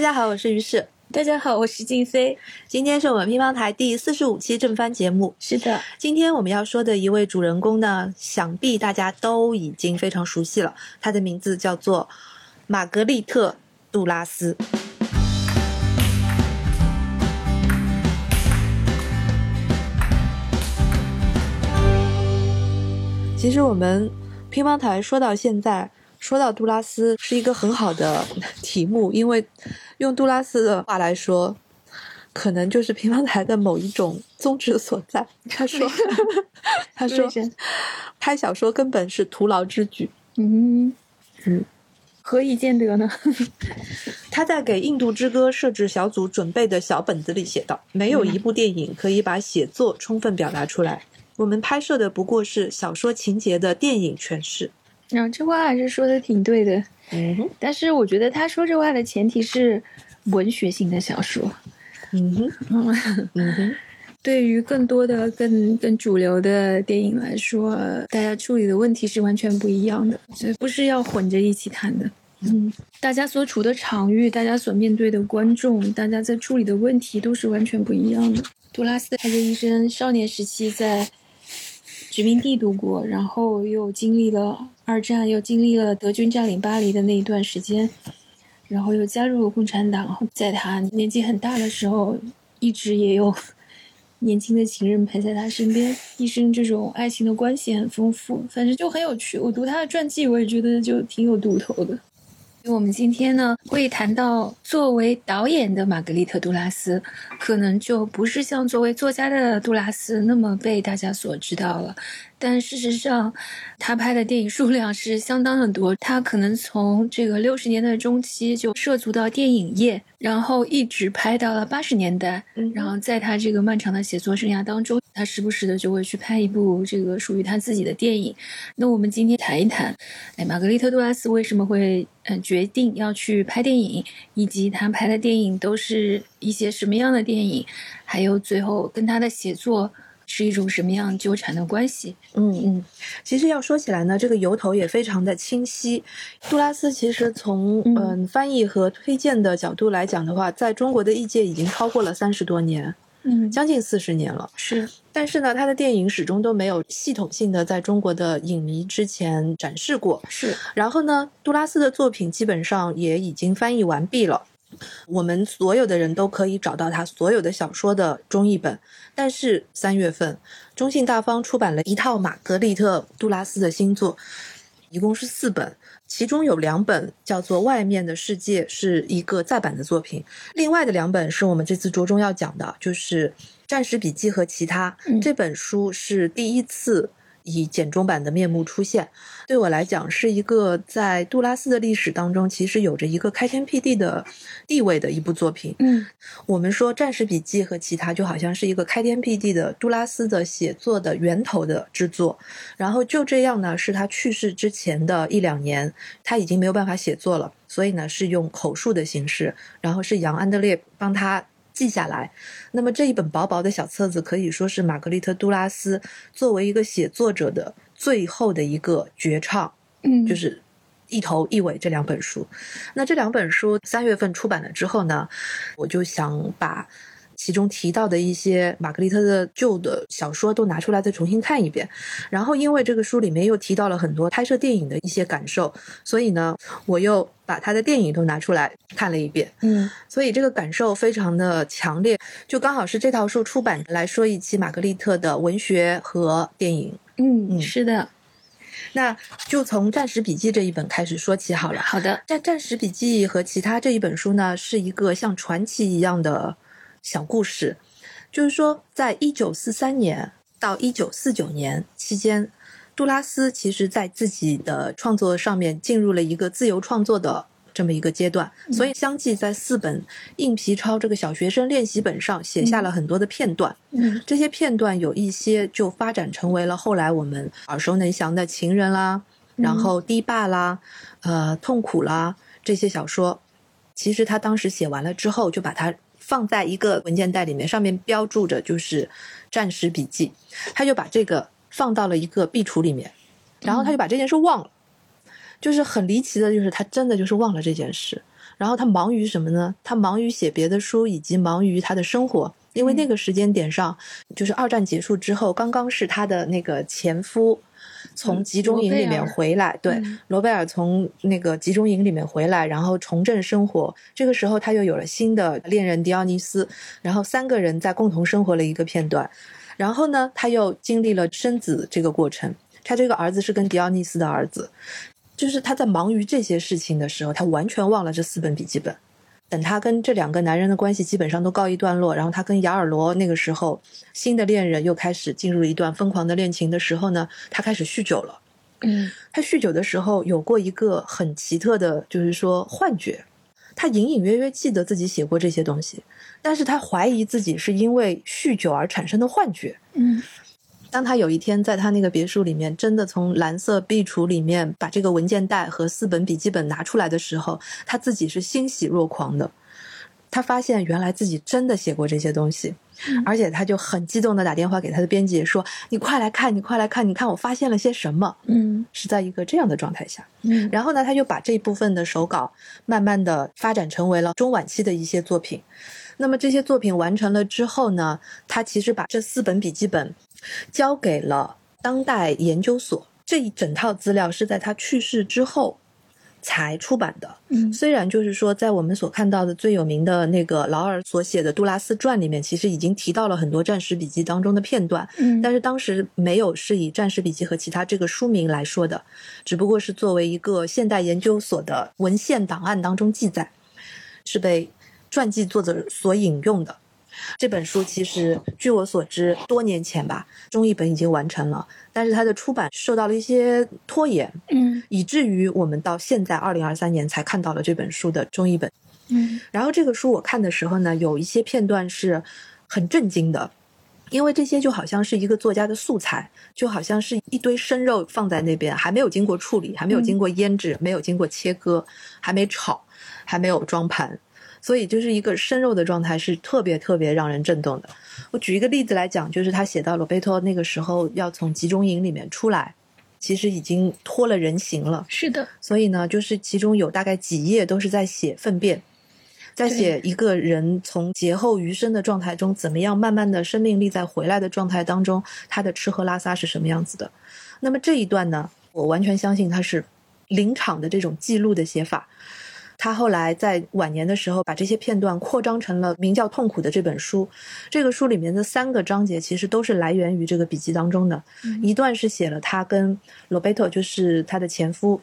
大家好，我是于适。大家好，我是静飞。今天是我们乒乓台第四十五期正番节目。是的，今天我们要说的一位主人公呢，想必大家都已经非常熟悉了。他的名字叫做玛格丽特·杜拉斯。其实我们乒乓台说到现在，说到杜拉斯是一个很好的题目，因为用杜拉斯的话来说，可能就是乒乓台的某一种宗旨所在。他说：“ 他说拍小说根本是徒劳之举。”嗯嗯，何以见得呢？他在给《印度之歌》设置小组准备的小本子里写道：“没有一部电影可以把写作充分表达出来。”我们拍摄的不过是小说情节的电影诠释，嗯，这话还是说的挺对的。嗯，但是我觉得他说这话的前提是文学性的小说。嗯哼，嗯哼，对于更多的、更更主流的电影来说，大家处理的问题是完全不一样的，所以不是要混着一起谈的。嗯，大家所处的场域，大家所面对的观众，大家在处理的问题都是完全不一样的。杜拉斯他的一生，少年时期在。殖民地度过，然后又经历了二战，又经历了德军占领巴黎的那一段时间，然后又加入了共产党。在他年纪很大的时候，一直也有 年轻的情人陪在他身边，一生这种爱情的关系很丰富，反正就很有趣。我读他的传记，我也觉得就挺有读头的。我们今天呢会谈到作为导演的玛格丽特·杜拉斯，可能就不是像作为作家的杜拉斯那么被大家所知道了。但事实上，他拍的电影数量是相当的多。他可能从这个六十年代中期就涉足到电影业，然后一直拍到了八十年代。然后在他这个漫长的写作生涯当中，他时不时的就会去拍一部这个属于他自己的电影。那我们今天谈一谈，哎，玛格丽特·杜拉斯为什么会嗯决定要去拍电影，以及他拍的电影都是一些什么样的电影，还有最后跟他的写作。是一种什么样纠缠的关系？嗯嗯，其实要说起来呢，这个由头也非常的清晰。杜拉斯其实从嗯翻译和推荐的角度来讲的话，在中国的译界已经超过了三十多年，嗯，将近四十年了。是，但是呢，他的电影始终都没有系统性的在中国的影迷之前展示过。是，然后呢，杜拉斯的作品基本上也已经翻译完毕了。我们所有的人都可以找到他所有的小说的中译本，但是三月份，中信大方出版了一套玛格丽特·杜拉斯的新作，一共是四本，其中有两本叫做《外面的世界》，是一个再版的作品，另外的两本是我们这次着重要讲的，就是《战时笔记》和其他。这本书是第一次。以简中版的面目出现，对我来讲是一个在杜拉斯的历史当中，其实有着一个开天辟地的地位的一部作品。嗯，我们说《战士笔记》和其他就好像是一个开天辟地的杜拉斯的写作的源头的制作，然后就这样呢，是他去世之前的一两年，他已经没有办法写作了，所以呢是用口述的形式，然后是杨安德烈帮他。记下来，那么这一本薄薄的小册子可以说是玛格丽特·杜拉斯作为一个写作者的最后的一个绝唱，嗯，就是一头一尾这两本书。那这两本书三月份出版了之后呢，我就想把。其中提到的一些玛格丽特的旧的小说都拿出来再重新看一遍，然后因为这个书里面又提到了很多拍摄电影的一些感受，所以呢，我又把他的电影都拿出来看了一遍。嗯，所以这个感受非常的强烈，就刚好是这套书出版来说一期玛格丽特的文学和电影。嗯，是的，那就从《战时笔记》这一本开始说起好了。好的，战《战时笔记》和其他这一本书呢，是一个像传奇一样的。小故事，就是说，在一九四三年到一九四九年期间，杜拉斯其实在自己的创作上面进入了一个自由创作的这么一个阶段，所以相继在四本硬皮抄这个小学生练习本上写下了很多的片段。嗯，这些片段有一些就发展成为了后来我们耳熟能详的情人啦，然后堤坝啦，呃，痛苦啦这些小说。其实他当时写完了之后，就把它。放在一个文件袋里面，上面标注着就是《战时笔记》，他就把这个放到了一个壁橱里面，然后他就把这件事忘了，就是很离奇的，就是他真的就是忘了这件事。然后他忙于什么呢？他忙于写别的书，以及忙于他的生活。因为那个时间点上，就是二战结束之后，刚刚是他的那个前夫从集中营里面回来，对，罗贝尔从那个集中营里面回来，然后重振生活。这个时候，他又有了新的恋人迪奥尼斯，然后三个人在共同生活了一个片段。然后呢，他又经历了生子这个过程。他这个儿子是跟迪奥尼斯的儿子，就是他在忙于这些事情的时候，他完全忘了这四本笔记本。等他跟这两个男人的关系基本上都告一段落，然后他跟雅尔罗那个时候新的恋人又开始进入一段疯狂的恋情的时候呢，他开始酗酒了。嗯，他酗酒的时候有过一个很奇特的，就是说幻觉，他隐隐约约记得自己写过这些东西，但是他怀疑自己是因为酗酒而产生的幻觉。嗯。当他有一天在他那个别墅里面，真的从蓝色壁橱里面把这个文件袋和四本笔记本拿出来的时候，他自己是欣喜若狂的。他发现原来自己真的写过这些东西，而且他就很激动的打电话给他的编辑说：“你快来看，你快来看，你看我发现了些什么。”嗯，是在一个这样的状态下。嗯，然后呢，他就把这部分的手稿慢慢的发展成为了中晚期的一些作品。那么这些作品完成了之后呢，他其实把这四本笔记本。交给了当代研究所，这一整套资料是在他去世之后才出版的。嗯，虽然就是说，在我们所看到的最有名的那个劳尔所写的《杜拉斯传》里面，其实已经提到了很多战时笔记当中的片段。嗯，但是当时没有是以战时笔记和其他这个书名来说的，只不过是作为一个现代研究所的文献档案当中记载，是被传记作者所引用的。这本书其实，据我所知，多年前吧，中译本已经完成了，但是它的出版受到了一些拖延，嗯，以至于我们到现在二零二三年才看到了这本书的中译本，嗯。然后这个书我看的时候呢，有一些片段是很震惊的，因为这些就好像是一个作家的素材，就好像是一堆生肉放在那边，还没有经过处理，还没有经过腌制，没有经过切割，还没炒，还没有装盘。所以就是一个生肉的状态，是特别特别让人震动的。我举一个例子来讲，就是他写到罗贝托那个时候要从集中营里面出来，其实已经脱了人形了。是的。所以呢，就是其中有大概几页都是在写粪便，在写一个人从劫后余生的状态中，怎么样慢慢的生命力在回来的状态当中，他的吃喝拉撒是什么样子的。那么这一段呢，我完全相信他是临场的这种记录的写法。他后来在晚年的时候，把这些片段扩张成了名叫《痛苦》的这本书。这个书里面的三个章节其实都是来源于这个笔记当中的。一段是写了他跟罗贝托，就是他的前夫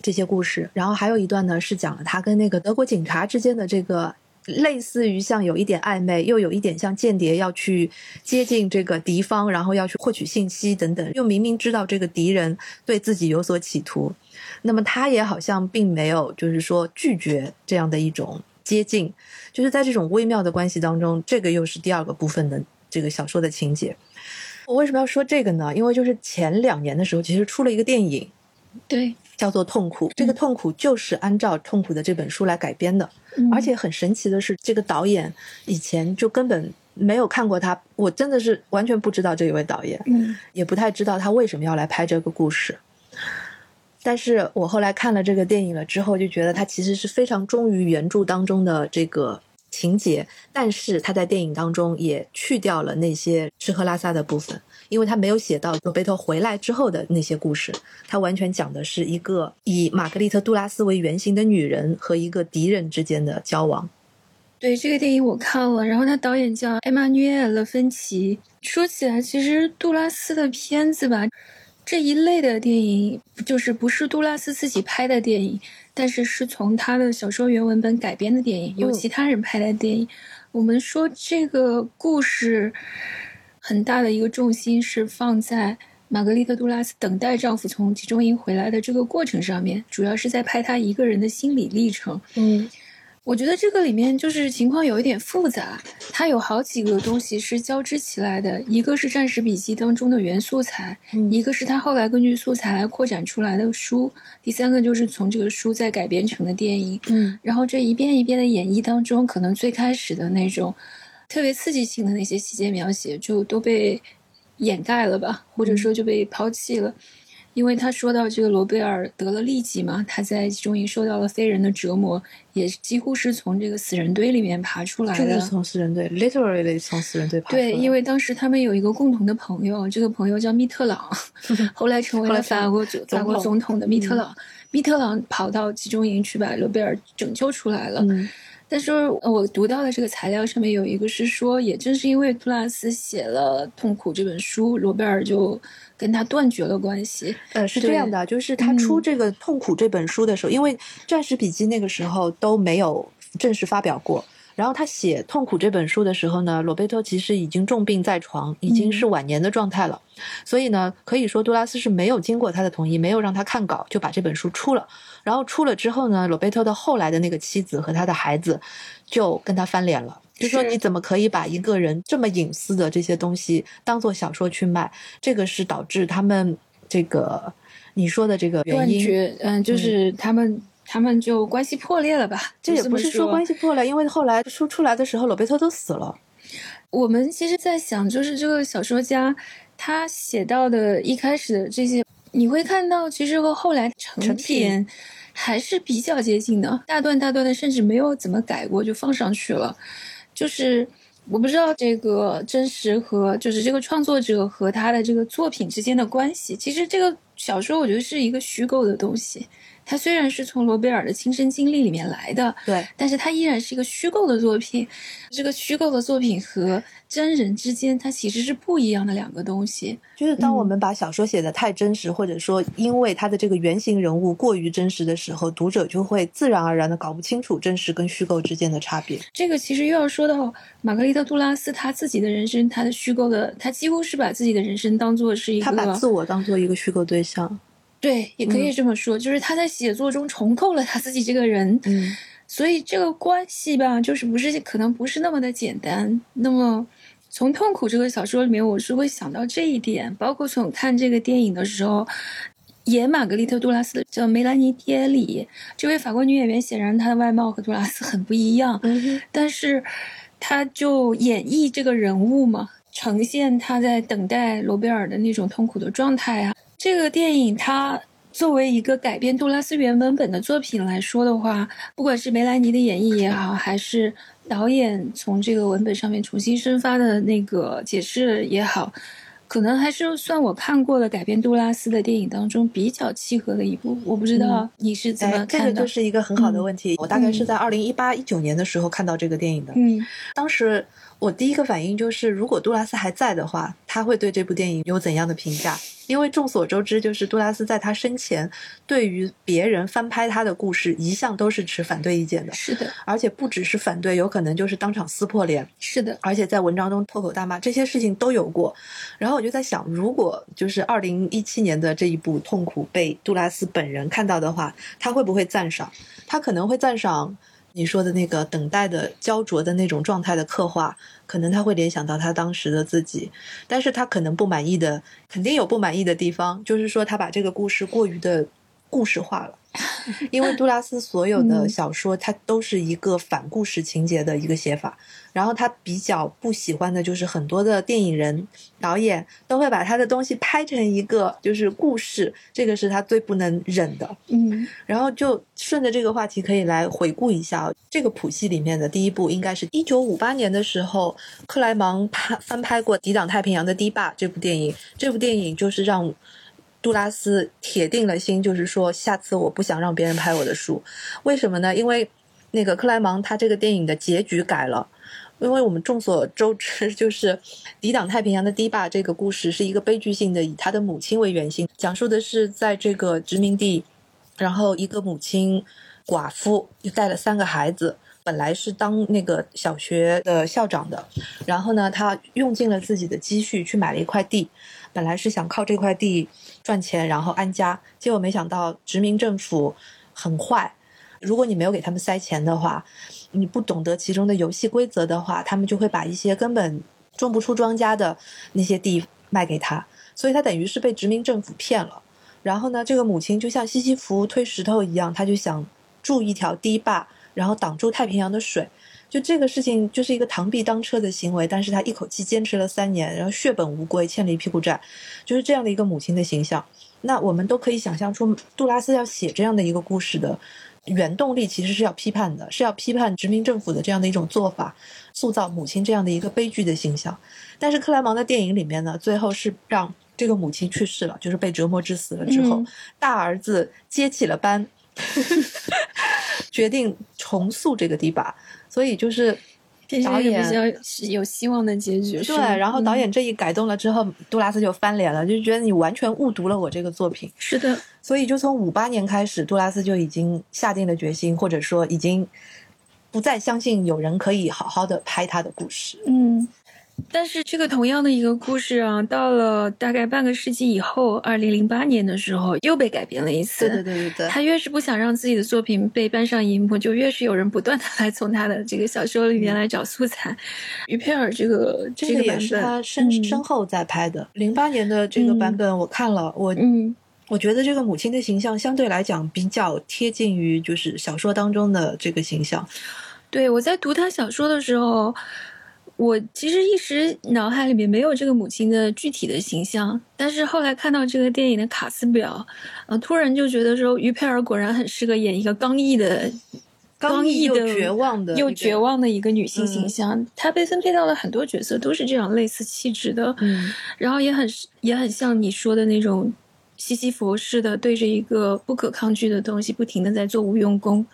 这些故事，然后还有一段呢是讲了他跟那个德国警察之间的这个类似于像有一点暧昧，又有一点像间谍要去接近这个敌方，然后要去获取信息等等，又明明知道这个敌人对自己有所企图。那么他也好像并没有，就是说拒绝这样的一种接近，就是在这种微妙的关系当中，这个又是第二个部分的这个小说的情节。我为什么要说这个呢？因为就是前两年的时候，其实出了一个电影，对，叫做《痛苦》。这个《痛苦》就是按照《痛苦》的这本书来改编的，而且很神奇的是，这个导演以前就根本没有看过他，我真的是完全不知道这一位导演，嗯，也不太知道他为什么要来拍这个故事。但是我后来看了这个电影了之后，就觉得他其实是非常忠于原著当中的这个情节，但是他在电影当中也去掉了那些吃喝拉撒的部分，因为他没有写到罗贝托回来之后的那些故事，他完全讲的是一个以玛格丽特·杜拉斯为原型的女人和一个敌人之间的交往。对这个电影我看了，然后他导演叫艾玛纽埃勒·芬奇。说起来，其实杜拉斯的片子吧。这一类的电影就是不是杜拉斯自己拍的电影，但是是从他的小说原文本改编的电影，有其他人拍的电影。我们说这个故事很大的一个重心是放在玛格丽特·杜拉斯等待丈夫从集中营回来的这个过程上面，主要是在拍她一个人的心理历程。嗯。我觉得这个里面就是情况有一点复杂，它有好几个东西是交织起来的，一个是战时笔记当中的原素材，一个是他后来根据素材来扩展出来的书，第三个就是从这个书再改编成的电影。嗯，然后这一遍一遍的演绎当中，可能最开始的那种特别刺激性的那些细节描写就都被掩盖了吧，或者说就被抛弃了。因为他说到这个罗贝尔得了痢疾嘛，他在集中营受到了非人的折磨，也几乎是从这个死人堆里面爬出来的。就是从死人堆，literally 从死人堆爬出来。对，因为当时他们有一个共同的朋友，这个朋友叫密特朗，后来成为了法国总法国总统的密特朗。密特朗跑到集中营去把罗贝尔拯救出来了。但是我读到的这个材料上面有一个是说，也正是因为杜拉斯写了《痛苦》这本书，罗贝尔就跟他断绝了关系。呃，是这样的，就是他出这个《痛苦》这本书的时候，因为《战时笔记》那个时候都没有正式发表过。然后他写《痛苦》这本书的时候呢，罗贝托其实已经重病在床，已经是晚年的状态了。所以呢，可以说杜拉斯是没有经过他的同意，没有让他看稿就把这本书出了。然后出了之后呢，罗贝托的后来的那个妻子和他的孩子就跟他翻脸了，就说你怎么可以把一个人这么隐私的这些东西当做小说去卖？这个是导致他们这个你说的这个原因。嗯，就是他们。他们就关系破裂了吧？这也不是说关系破裂，因为后来书出来的时候，罗贝托都死了。我们其实，在想，就是这个小说家他写到的一开始的这些，你会看到，其实和后来成品还是比较接近的，大段大段的，甚至没有怎么改过就放上去了。就是我不知道这个真实和就是这个创作者和他的这个作品之间的关系。其实这个小说，我觉得是一个虚构的东西。它虽然是从罗贝尔的亲身经历里面来的，对，但是它依然是一个虚构的作品。这个虚构的作品和真人之间，它其实是不一样的两个东西。就是当我们把小说写的太真实，或者说因为它的这个原型人物过于真实的时候，读者就会自然而然的搞不清楚真实跟虚构之间的差别。这个其实又要说到玛格丽特·杜拉斯他自己的人生，他的虚构的，他几乎是把自己的人生当做是一个，他把自我当做一个虚构对象。对，也可以这么说，就是他在写作中重构了他自己这个人，嗯，所以这个关系吧，就是不是可能不是那么的简单。那么从《痛苦》这个小说里面，我是会想到这一点，包括从看这个电影的时候，演玛格丽特·杜拉斯的叫梅兰妮·迪耶里这位法国女演员，显然她的外貌和杜拉斯很不一样，嗯，但是她就演绎这个人物嘛，呈现她在等待罗贝尔的那种痛苦的状态啊。这个电影它作为一个改编杜拉斯原文本的作品来说的话，不管是梅兰妮的演绎也好，还是导演从这个文本上面重新生发的那个解释也好，可能还是算我看过的改编杜拉斯的电影当中比较契合的一部。我不知道你是怎么看的？这个就是一个很好的问题。我大概是在二零一八一九年的时候看到这个电影的。嗯，当时。我第一个反应就是，如果杜拉斯还在的话，他会对这部电影有怎样的评价？因为众所周知，就是杜拉斯在他生前，对于别人翻拍他的故事，一向都是持反对意见的。是的，而且不只是反对，有可能就是当场撕破脸。是的，而且在文章中破口大骂，这些事情都有过。然后我就在想，如果就是二零一七年的这一部《痛苦》被杜拉斯本人看到的话，他会不会赞赏？他可能会赞赏。你说的那个等待的焦灼的那种状态的刻画，可能他会联想到他当时的自己，但是他可能不满意的，肯定有不满意的地方，就是说他把这个故事过于的故事化了。因为杜拉斯所有的小说，它都是一个反故事情节的一个写法。然后他比较不喜欢的就是很多的电影人、导演都会把他的东西拍成一个就是故事，这个是他最不能忍的。嗯，然后就顺着这个话题可以来回顾一下这个谱系里面的第一部，应该是一九五八年的时候，克莱芒拍翻拍过《抵挡太平洋的堤坝》这部电影。这部电影就是让。杜拉斯铁定了心，就是说，下次我不想让别人拍我的书。为什么呢？因为那个克莱芒他这个电影的结局改了。因为我们众所周知，就是抵挡太平洋的堤坝这个故事是一个悲剧性的，以他的母亲为原型，讲述的是在这个殖民地，然后一个母亲寡妇就带了三个孩子，本来是当那个小学的校长的，然后呢，他用尽了自己的积蓄去买了一块地。本来是想靠这块地赚钱，然后安家，结果没想到殖民政府很坏。如果你没有给他们塞钱的话，你不懂得其中的游戏规则的话，他们就会把一些根本种不出庄稼的那些地卖给他。所以他等于是被殖民政府骗了。然后呢，这个母亲就像西西弗推石头一样，他就想筑一条堤坝，然后挡住太平洋的水。就这个事情就是一个螳臂当车的行为，但是他一口气坚持了三年，然后血本无归，欠了一屁股债，就是这样的一个母亲的形象。那我们都可以想象出杜拉斯要写这样的一个故事的原动力，其实是要批判的，是要批判殖民政府的这样的一种做法，塑造母亲这样的一个悲剧的形象。但是克莱芒的电影里面呢，最后是让这个母亲去世了，就是被折磨致死了之后，嗯大儿子接起了班，决定重塑这个堤坝，所以就是导演比较有希望的结局。对，然后导嗯演这一改动了之后，杜拉斯就翻脸了，就觉得你完全误读了我这个作品。是的，所以就从五八年开始，杜拉斯就已经下定了决心，或者说已经不再相信有人可以好好的拍他的故事。嗯。但是这个同样的一个故事啊，到了大概半个世纪以后，二零零八年的时候又被改编了一次。对对对对对，他越是不想让自己的作品被搬上荧幕，就越是有人不断的来从他的这个小说里面来找素材。于佩尔这个这个也是个版本，他身、嗯身后在拍的。零八年的这个版本我看了，我嗯我觉得这个母亲的形象相对来讲比较贴近于就是小说当中的这个形象。对，我在读他小说的时候，我其实一时脑海里面没有这个母亲的具体的形象，但是后来看到这个电影的卡斯表，呃，突然就觉得说于佩尔果然很适合演一个刚毅的。刚毅的、绝望的又绝望的一个女性形象，她被分配到了很多角色，都是这样类似气质的，嗯，然后也很也很像你说的那种西西弗式的，对着一个不可抗拒的东西，不停的在做无用功。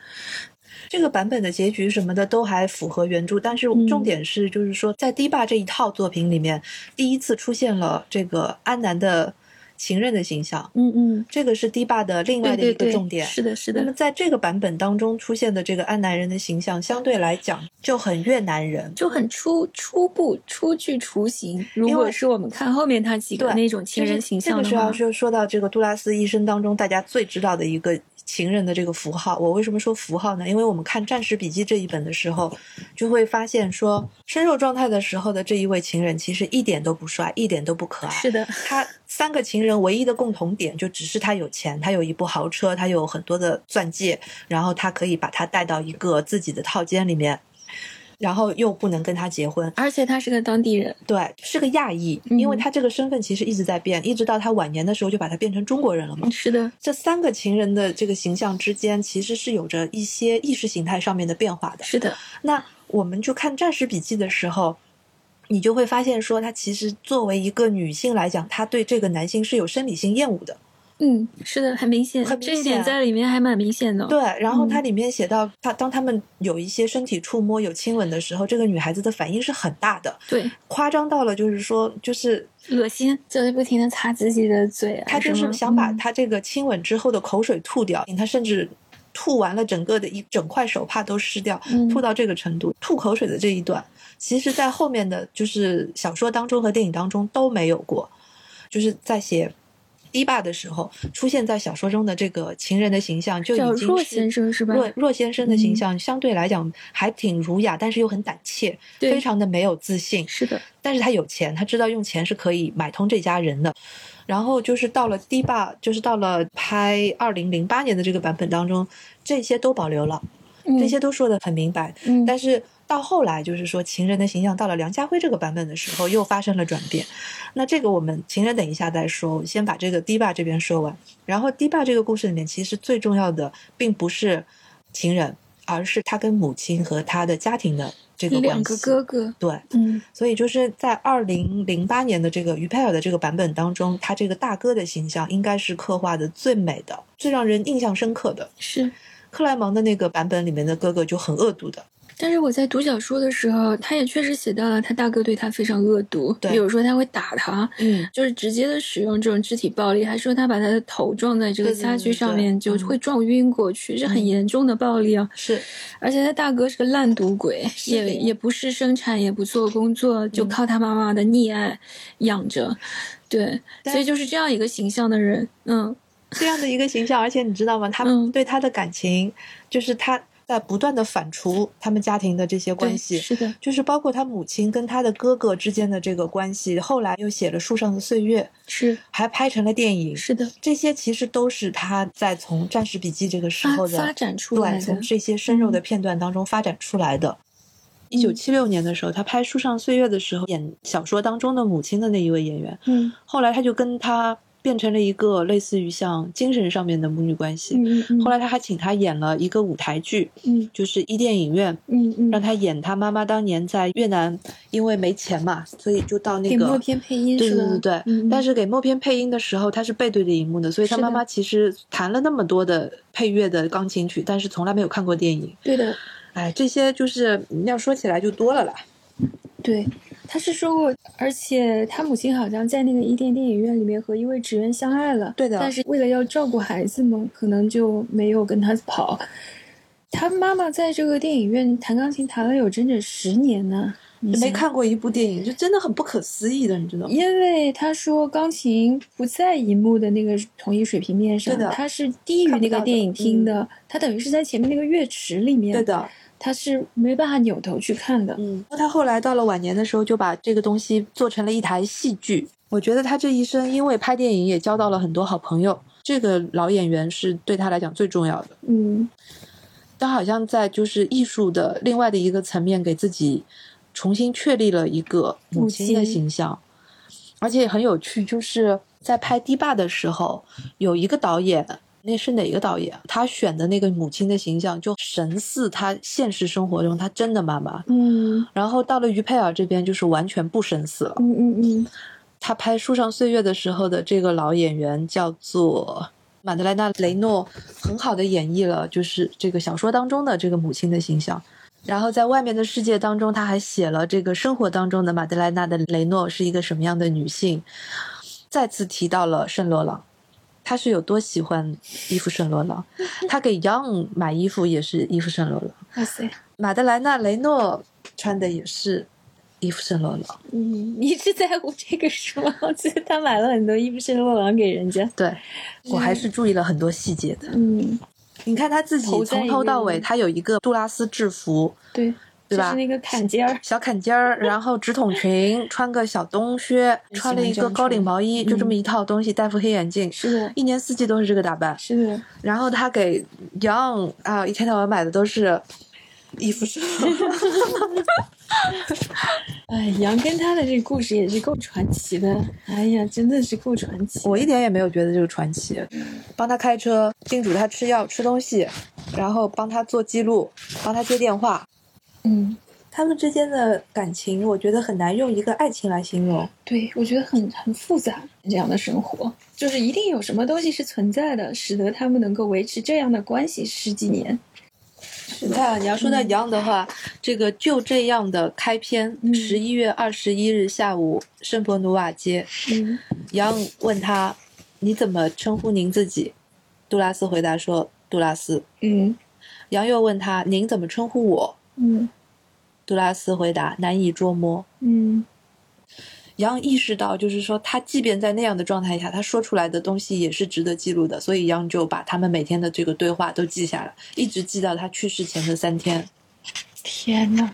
这个版本的结局什么的都还符合原著，但是嗯重点是，就是说在堤坝这一套作品里面，第一次出现了这个安南的情人的形象，嗯嗯，这个是堤坝的另外的一对对对，个重点。是的，是那么，在这个版本当中出现的这个安南人的形象，相对来讲就很越南人。就很初初步初具雏形。如果是我们看后面他几个那种情人形象的话这个时候，就说到这个杜拉斯一生当中大家最知道的一个情人的这个符号。我为什么说符号呢？因为我们看《战时笔记》这一本的时候，就会发现说，生肉状态的时候的这一位情人其实一点都不帅，一点都不可爱。是的，他 三个情人唯一的共同点就只是他有钱，他有一部豪车，他有很多的钻戒，然后他可以把他带到一个自己的套间里面，然后又不能跟他结婚。而且他是个当地人，对，是个亚裔，嗯因为他这个身份其实一直在变，一直到他晚年的时候就把他变成中国人了嘛。是的，这三个情人的这个形象之间，其实是有着一些意识形态上面的变化的。是的，那我们就看《战时笔记》的时候，你就会发现说，她其实作为一个女性来讲，她对这个男性是有生理性厌恶的。嗯，是的，很明显，很明这一点在里面还蛮明显的。对，然后嗯它里面写到，他当他们有一些身体触摸、有亲吻的时候，这个女孩子的反应是很大的，对，夸张到了就是说，就是恶心，就是不停的擦自己的嘴啊，她就是想把嗯她这个亲吻之后的口水吐掉，她甚至。吐完了，整个的一整块手帕都湿掉，嗯吐到这个程度。吐口水的这一段，其实在后面的就是小说当中和电影当中都没有过，就是在写堤坝的时候出现在小说中的这个情人的形象就已经是先生是吧？若若先生的形嗯象相对来讲还挺儒雅，但是又很胆怯，非常的没有自信。是的，但是他有钱，他知道用钱是可以买通这家人的。然后就是到了堤坝，就是到了拍二零零八年的这个版本当中，这些都保留了，嗯这些都说的很明白。嗯，但是到后来，就是说情人的形象到了梁家辉这个版本的时候，又发生了转变。那这个我们情人等一下再说，我先把这个堤坝这边说完。然后堤坝这个故事里面，其实最重要的并不是情人，而是他跟母亲和他的家庭的这个关系。两个哥哥，对，嗯所以就是在二零零八年的这个于佩尔的这个版本当中，他这个大哥的形象应该是刻画的最美的、最让人印象深刻的。是。克莱芒的那个版本里面的哥哥就很恶毒的，但是我在读小说的时候，他也确实写到了他大哥对他非常恶毒，比如说他会打他，嗯，就是直接的使用这种肢体暴力，还说他把他的头撞在这个家具上面就嗯会撞晕过去，是很嗯严重的暴力啊！是而且他大哥是个烂赌鬼，也也不是生产，也不做工作，就嗯靠他妈妈的溺爱养着，对，所以就是这样一个形象的人，嗯这样的一个形象。而且你知道吗？他嗯对他的感情，就是他在不断的反刍他们家庭的这些关系。是的，就是包括他母亲跟他的哥哥之间的这个关系，后来又写了《树上的岁月》，是还拍成了电影。是的，这些其实都是他在从《战士笔记》这个时候的发展出来从，这些深入的片段当中发展出来的。一九七六年的时候，他拍《树上岁月》的时候，演小说当中的母亲的那一位演员，嗯后来他就跟他变成了一个类似于像精神上面的母女关系。嗯嗯，后来他还请她演了一个舞台剧，嗯就是伊甸影院，嗯嗯，让他演他妈妈当年在越南，因为没钱嘛，所以就到那给默个。片配音对？对对对，嗯但是给默片配音的时候，他是背对着荧幕的，所以他妈妈其实弹了那么多的配乐的钢琴曲，但是从来没有看过电影。对的，哎，这些就是要说起来就多了啦。对，他是说过，而且他母亲好像在那个伊甸电影院里面和一位职员相爱了，对的但是为了要照顾孩子嘛，可能就没有跟他跑。他妈妈在这个电影院弹钢琴弹了有整整十年呢，没看过一部电影，就真的很不可思议的，你知道吗？因为他说钢琴不在荧幕的那个同一水平面上，对的它是低于那个电影厅的，它等于是在前面那个乐池里面，对，的，他是没办法扭头去看的。嗯，他后来到了晚年的时候，就把这个东西做成了一台戏剧。我觉得他这一生因为拍电影也交到了很多好朋友，这个老演员是对他来讲最重要的。嗯他好像在就是艺术的另外的一个层面，给自己重新确立了一个母亲的形象，而且很有趣，就是在拍《堤坝》的时候，有一个导演。那是哪个导演？他选的那个母亲的形象就神似他现实生活中他真的妈妈。嗯然后到了于佩尔这边，就是完全不神似了。嗯嗯嗯，他拍《树上岁月》的时候的这个老演员叫做马德莱娜·雷诺，很好的演绎了就是这个小说当中的这个母亲的形象。然后在外面的世界当中，他还写了这个生活当中的马德莱娜的雷诺是一个什么样的女性，再次提到了圣罗朗。他是有多喜欢伊芙·圣罗朗，他给 Young 买衣服也是伊芙·圣罗朗，哇塞，马德莱娜·雷诺穿的也是伊芙·圣罗朗。嗯，你是在乎这个是吗？我觉得他买了很多伊芙圣罗朗给人家。对我还是注意了很多细节的。嗯，你看他自己从头到尾，他有一个杜拉斯制服，对，对吧就是那个坎肩儿。小坎肩儿，然后直筒裙，穿个小冬靴，穿了一个高领毛衣，就这么一套东西，戴副黑眼镜，是的，一年四季都是这个打扮。是的，然后他给 Young 啊，一天到晚买的都是衣服是。哎，杨跟他的这个故事也是够传奇的。哎呀，真的是够传奇。我一点也没有觉得这个传奇，帮他开车，叮嘱他吃药、吃东西，然后帮他做记录，帮他接电话。嗯，他们之间的感情，我觉得很难用一个爱情来形容。对，我觉得很很复杂，这样的生活就是一定有什么东西是存在的，使得他们能够维持这样的关系十几年。你看啊，你要说到 Young 的话，这个就这样的开篇，嗯十一、月二十一日下午，圣伯努瓦街嗯，Young 问他你怎么称呼您自己？杜拉斯回答说杜拉斯。嗯杨又问他您怎么称呼我？嗯杜拉斯回答难以捉摸。嗯杨意识到，就是说，他即便在那样的状态下，他说出来的东西也是值得记录的，所以杨就把他们每天的这个对话都记下来，一直记到他去世前的三天。天呐，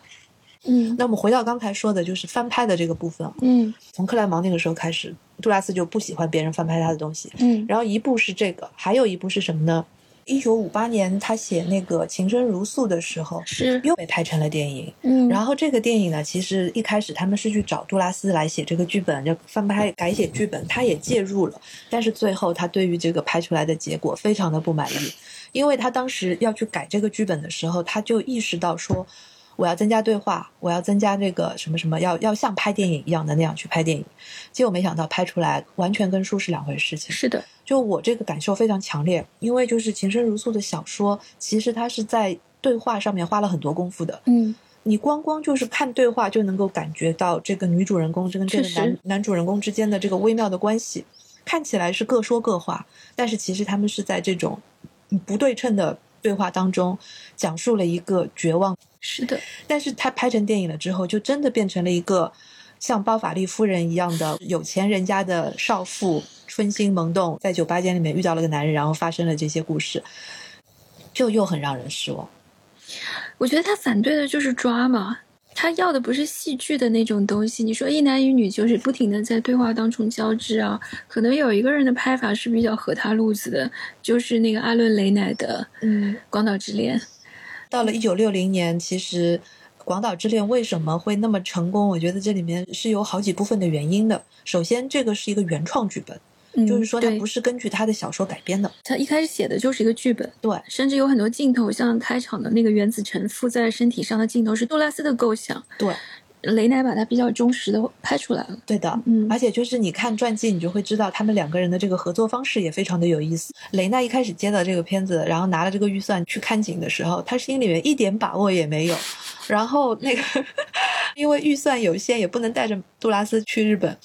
嗯那我们回到刚才说的，就是翻拍的这个部分啊，嗯从克莱芒那个时候开始，杜拉斯就不喜欢别人翻拍他的东西。嗯然后一部是这个，还有一部是什么呢？一九五八年他写那个《情深如诉》的时候，是又被拍成了电影。嗯，然后这个电影呢，其实一开始他们是去找杜拉斯来写这个剧本，就翻拍改写剧本，他也介入了，但是最后他对于这个拍出来的结果非常的不满意，因为他当时要去改这个剧本的时候，他就意识到说。我要增加对话，我要增加这个什么什么，要要像拍电影一样的那样去拍电影，结果没想到拍出来完全跟书是两回事情。是的，就我这个感受非常强烈，因为就是《情深如诉》的小说，其实它是在对话上面花了很多功夫的。嗯你光光就是看对话就能够感觉到这个女主人公跟这个男男主人公之间的这个微妙的关系，看起来是各说各话，但是其实他们是在这种不对称的对话当中讲述了一个绝望。是的，但是他拍成电影了之后，就真的变成了一个像包法利夫人一样的有钱人家的少妇，春心萌动，在酒吧间里面遇到了个男人，然后发生了这些故事，就又很让人失望。我觉得他反对的就是抓嘛，他要的不是戏剧的那种东西。你说一男一女就是不停的在对话当中交织啊，可能有一个人的拍法是比较合他路子的，就是那个阿伦雷乃的嗯，《广岛之恋》。到了一九六零年，其实《广岛之恋》为什么会那么成功？我觉得这里面是有好几部分的原因的。首先，这个是一个原创剧本，嗯就是说它不是根据他的小说改编的。他一开始写的就是一个剧本，对，甚至有很多镜头，像开场的那个原子尘附在身体上的镜头是杜拉斯的构想，对，雷奈把他比较忠实的拍出来了。对的，嗯而且就是你看传记，你就会知道他们两个人的这个合作方式也非常的有意思。雷娜一开始接到这个片子，然后拿了这个预算去看景的时候，他心里面一点把握也没有。然后那个 因为预算有限，也不能带着杜拉斯去日本。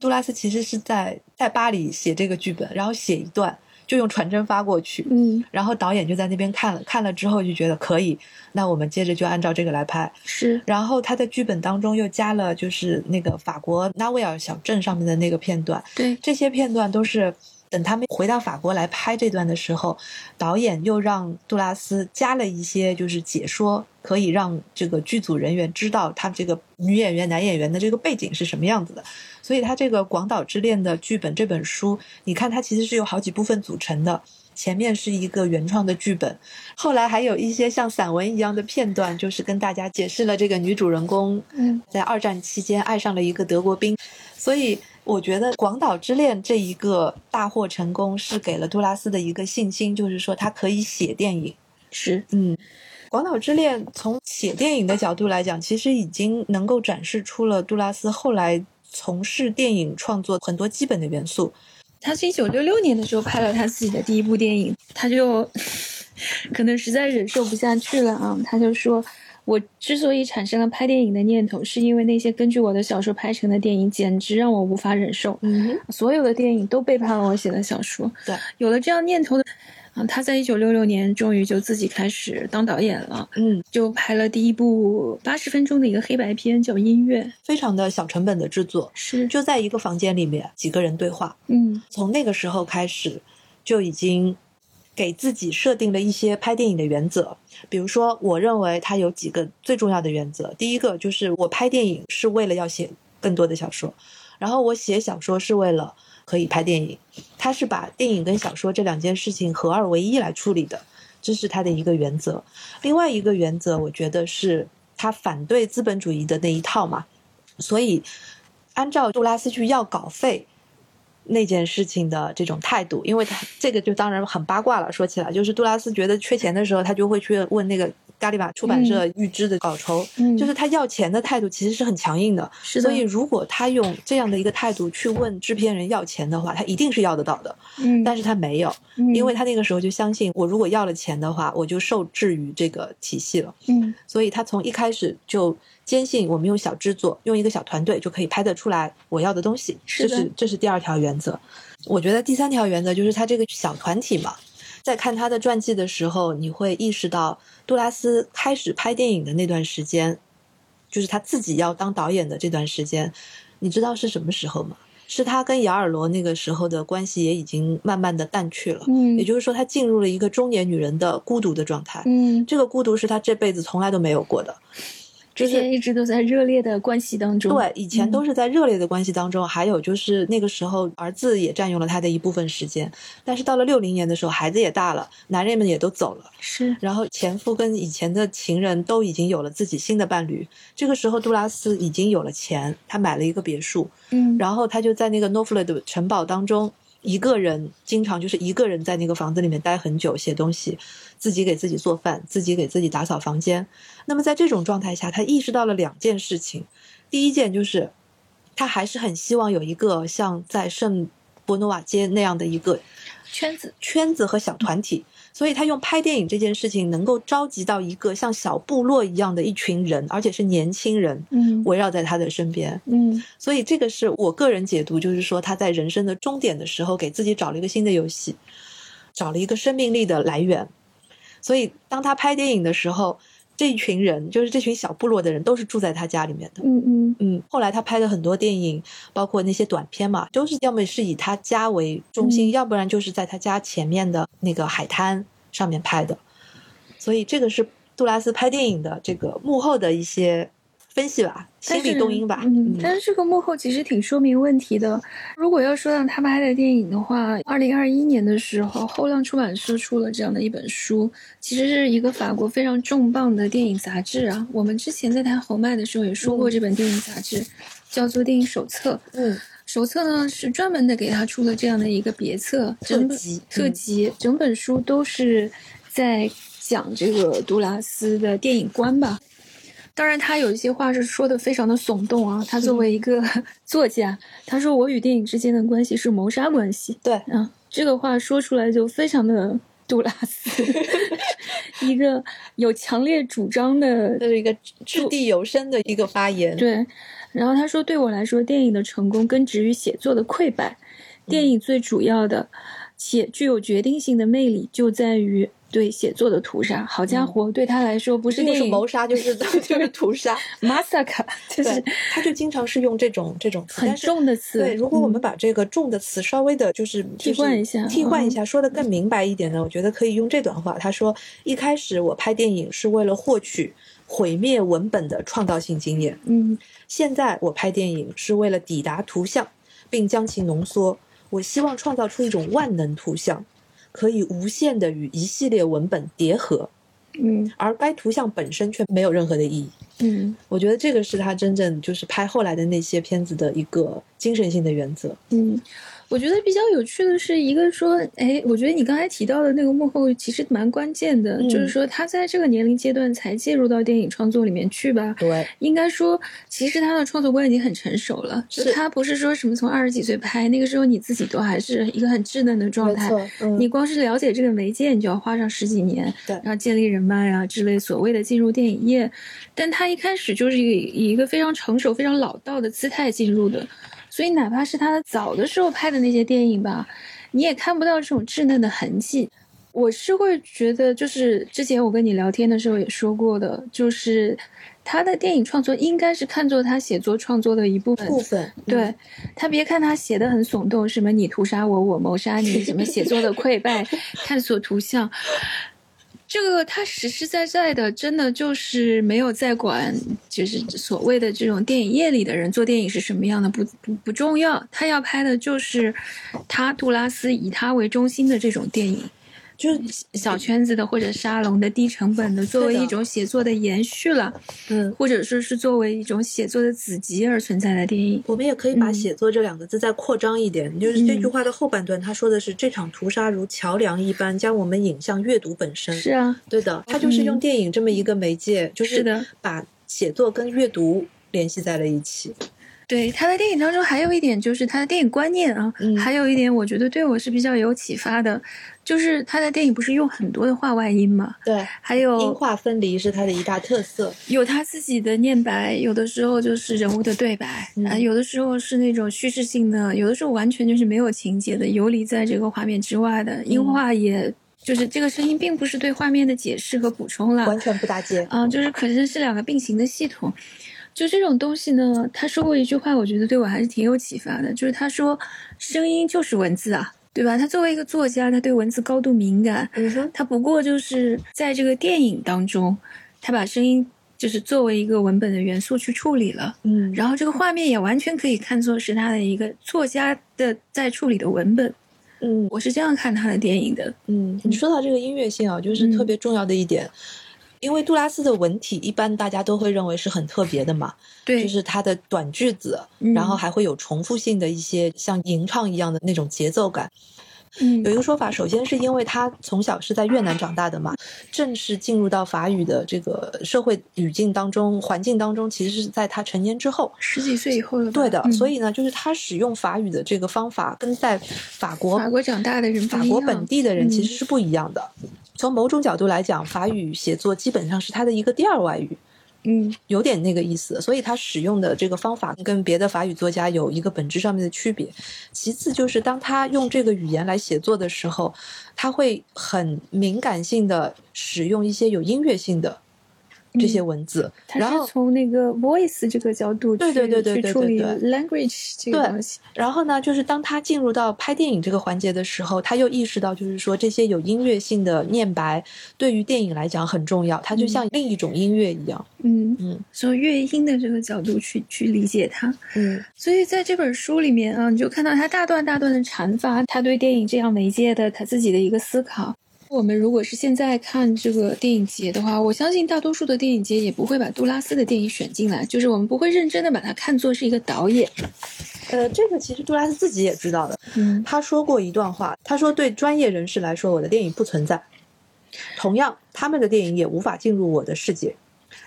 杜拉斯其实是在在巴黎写这个剧本，然后写一段就用传真发过去。嗯，然后导演就在那边看了，看了之后就觉得可以，那我们接着就按照这个来拍。是，然后他在剧本当中又加了就是那个法国纳维尔小镇上面的那个片段，对，这些片段都是等他们回到法国来拍这段的时候，导演又让杜拉斯加了一些就是解说，可以让这个剧组人员知道他这个女演员、男演员的这个背景是什么样子的。所以他这个《广岛之恋》的剧本这本书，你看它其实是有好几部分组成的。前面是一个原创的剧本，后来还有一些像散文一样的片段，就是跟大家解释了这个女主人公嗯在二战期间爱上了一个德国兵，所以我觉得《广岛之恋》这一个大获成功是给了杜拉斯的一个信心，就是说他可以写电影。是，嗯，《广岛之恋》从写电影的角度来讲，其实已经能够展示出了杜拉斯后来从事电影创作很多基本的元素。他是一九六六年的时候拍了他自己的第一部电影，他就 可能实在忍受不下去了啊，他就说。我之所以产生了拍电影的念头，是因为那些根据我的小说拍成的电影简直让我无法忍受。嗯，所有的电影都背叛了我写的小说。对，有了这样念头的，啊，他在一九六六年终于就自己开始当导演了，嗯，就拍了第一部八十分钟的一个黑白片，叫《音乐》。非常的小成本的制作，是，就在一个房间里面几个人对话。嗯从那个时候开始，就已经给自己设定了一些拍电影的原则。比如说，我认为他有几个最重要的原则。第一个就是我拍电影是为了要写更多的小说，然后我写小说是为了可以拍电影。他是把电影跟小说这两件事情合二为一来处理的，这是他的一个原则。另外一个原则，我觉得是他反对资本主义的那一套嘛，所以按照杜拉斯去要稿费。那件事情的这种态度，因为他这个就当然很八卦了。说起来，就是杜拉斯觉得缺钱的时候，他就会去问那个咖喱玛出版社预支的稿酬，嗯，就是他要钱的态度其实是很强硬的。是的所以如果他用这样的一个态度去问制片人要钱的话，他一定是要得到的。嗯，但是他没有，嗯因为他那个时候就相信，我如果要了钱的话，我就受制于这个体系了。嗯所以他从一开始就坚信我们用小制作，用一个小团队就可以拍得出来我要的东西。是的这是这是第二条原则。我觉得第三条原则就是他这个小团体嘛，在看他的传记的时候，你会意识到杜拉斯开始拍电影的那段时间，就是他自己要当导演的这段时间，你知道是什么时候吗？是他跟雅尔罗那个时候的关系也已经慢慢的淡去了，嗯也就是说，他进入了一个中年女人的孤独的状态。嗯，这个孤独是他这辈子从来都没有过的，就是之前一直都在热烈的关系当中。对以前都是在热烈的关系当中，还有就是那个时候儿子也占用了他的一部分时间，但是到了六零年的时候，孩子也大了，男人们也都走了，是，然后前夫跟以前的情人都已经有了自己新的伴侣，这个时候杜拉斯已经有了钱，他买了一个别墅，嗯，然后他就在那个诺弗勒的城堡当中，一个人经常就是一个人在那个房子里面待很久，写东西，自己给自己做饭，自己给自己打扫房间。那么在这种状态下，他意识到了两件事情。第一件就是，他还是很希望有一个像在圣伯诺瓦街那样的一个圈子，圈子和小团体，所以他用拍电影这件事情，能够召集到一个像小部落一样的一群人，而且是年轻人，嗯围绕在他的身边。嗯所以这个是我个人解读，就是说他在人生的终点的时候，给自己找了一个新的游戏，找了一个生命力的来源。所以当他拍电影的时候，这一群人，就是这群小部落的人，都是住在他家里面的。嗯嗯嗯，后来他拍的很多电影，包括那些短片嘛，都是要么是以他家为中心，嗯要不然就是在他家前面的那个海滩上面拍的。所以这个是杜拉斯拍电影的这个幕后的一些分析吧，心理动因吧。嗯，但是这个幕后其实挺说明问题的。如果要说到他拍的电影的话，二零二一年的时候，后浪出版社出了这样的一本书，其实是一个法国非常重磅的电影杂志啊。我们之前在谈侯麦的时候也说过，这本电影杂志叫做《电影手册》。嗯。手册呢是专门的给他出了这样的一个别册特辑，特辑整本书都是在讲这个杜拉斯的电影观吧。当然，他有一些话是说的非常的耸动啊。他作为一个 作家，他说我与电影之间的关系是谋杀关系。对，啊，这个话说出来就非常的 杜拉斯，一个有强烈主张的，一个掷地有声的一个发言。对。然后他说：“对我来说，电影的成功根植于写作的溃败。电影最主要的且具有决定性的魅力就在于对写作的屠杀。好家伙，对他来说不是就是谋杀，就是就是屠杀。massacre，就是他就经常是用这种这种很重的词。对，如果我们把这个重的词稍微的，就是替换一下，替换一下，说的更明白一点呢，我觉得可以用这段话。他说：一开始我拍电影是为了获取毁灭文本的创造性经验。嗯。”现在我拍电影是为了抵达图像，并将其浓缩。我希望创造出一种万能图像，可以无限的与一系列文本叠合。嗯，而该图像本身却没有任何的意义。嗯，我觉得这个是他真正就是拍后来的那些片子的一个精神性的原则。嗯。我觉得比较有趣的是，一个说，哎，我觉得你刚才提到的那个幕后其实蛮关键的，就是说他在这个年龄阶段才介入到电影创作里面去吧。对，应该说，其实他的创作观已经很成熟了，是他不是说什么从二十几岁拍，那个时候你自己都还是一个很稚嫩的状态，你光是了解这个媒介，你就要花上十几年，对，然后建立人脉啊之类所谓的进入电影业，但他一开始就是以以一个非常成熟、非常老道的姿态进入的。所以，哪怕是他早的时候拍的那些电影吧，你也看不到这种稚嫩的痕迹。我是会觉得，就是之前我跟你聊天的时候也说过的，就是他的电影创作应该是看作他写作创作的一部分。部分，对他别看他写的很耸动，什么你屠杀我，我谋杀你，什么写作的溃败，探索图像。这个他实实在在的，真的就是没有在管，就是所谓的这种电影业里的人做电影是什么样的，不不不重要。他要拍的就是他杜拉斯以他为中心的这种电影。就是小圈子的或者沙龙的低成本的，作为一种写作的延续了，嗯，或者说是作为一种写作的子集而存在的电影。我们也可以把“写作”这两个字再扩张一点，就是这句话的后半段，他说的是这场屠杀如桥梁一般将我们引向阅读本身。是啊，对的，他就是用电影这么一个媒介，就是的，把写作跟阅读联系在了一起。对他的电影当中还有一点就是他的电影观念啊，还有一点我觉得对我是比较有启发的。就是他的电影不是用很多的画外音嘛？对，还有音画分离是他的一大特色。有他自己的念白，有的时候就是人物的对白，啊，有的时候是那种叙事性的，有的时候完全就是没有情节的，游离在这个画面之外的音画，也就是这个声音并不是对画面的解释和补充了，完全不搭界啊，就是可能是两个并行的系统。就这种东西呢，他说过一句话，我觉得对我还是挺有启发的，就是他说，声音就是文字啊。对吧？他作为一个作家，他对文字高度敏感。嗯哼，他不过就是在这个电影当中，他把声音就是作为一个文本的元素去处理了。嗯，然后这个画面也完全可以看作是他的一个作家的在处理的文本。嗯，我是这样看他的电影的。嗯，你说到这个音乐性啊，就是特别重要的一点。因为杜拉斯的文体一般大家都会认为是很特别的嘛，对，就是他的短句子，然后还会有重复性的一些像吟唱一样的那种节奏感。嗯，有一个说法，首先是因为他从小是在越南长大的嘛，正式进入到法语的这个社会语境当中、环境当中，其实是在他成年之后，十几岁以后了。对的，所以呢，就是他使用法语的这个方法，跟在法国法国长大的人、法国本地的人其实是不一样的。从某种角度来讲，法语写作基本上是他的一个第二外语，嗯，有点那个意思。所以他使用的这个方法跟别的法语作家有一个本质上面的区别。其次就是当他用这个语言来写作的时候，他会很敏感性的使用一些有音乐性的这些文字，他然后是从那个 voice 这个角度去对对对对对去处理 language 这个东西。然后呢，就是当他进入到拍电影这个环节的时候，他又意识到，就是说这些有音乐性的念白对于电影来讲很重要，它就像另一种音乐一样。嗯嗯从乐音的这个角度去去理解它。嗯所以在这本书里面啊，你就看到他大段大段的阐发他对电影这样媒介的他自己的一个思考。我们如果是现在看这个电影节的话，我相信大多数的电影节也不会把杜拉斯的电影选进来，就是我们不会认真的把它看作是一个导演。呃，这个其实杜拉斯自己也知道的。嗯他说过一段话，他说对专业人士来说，我的电影不存在，同样他们的电影也无法进入我的世界。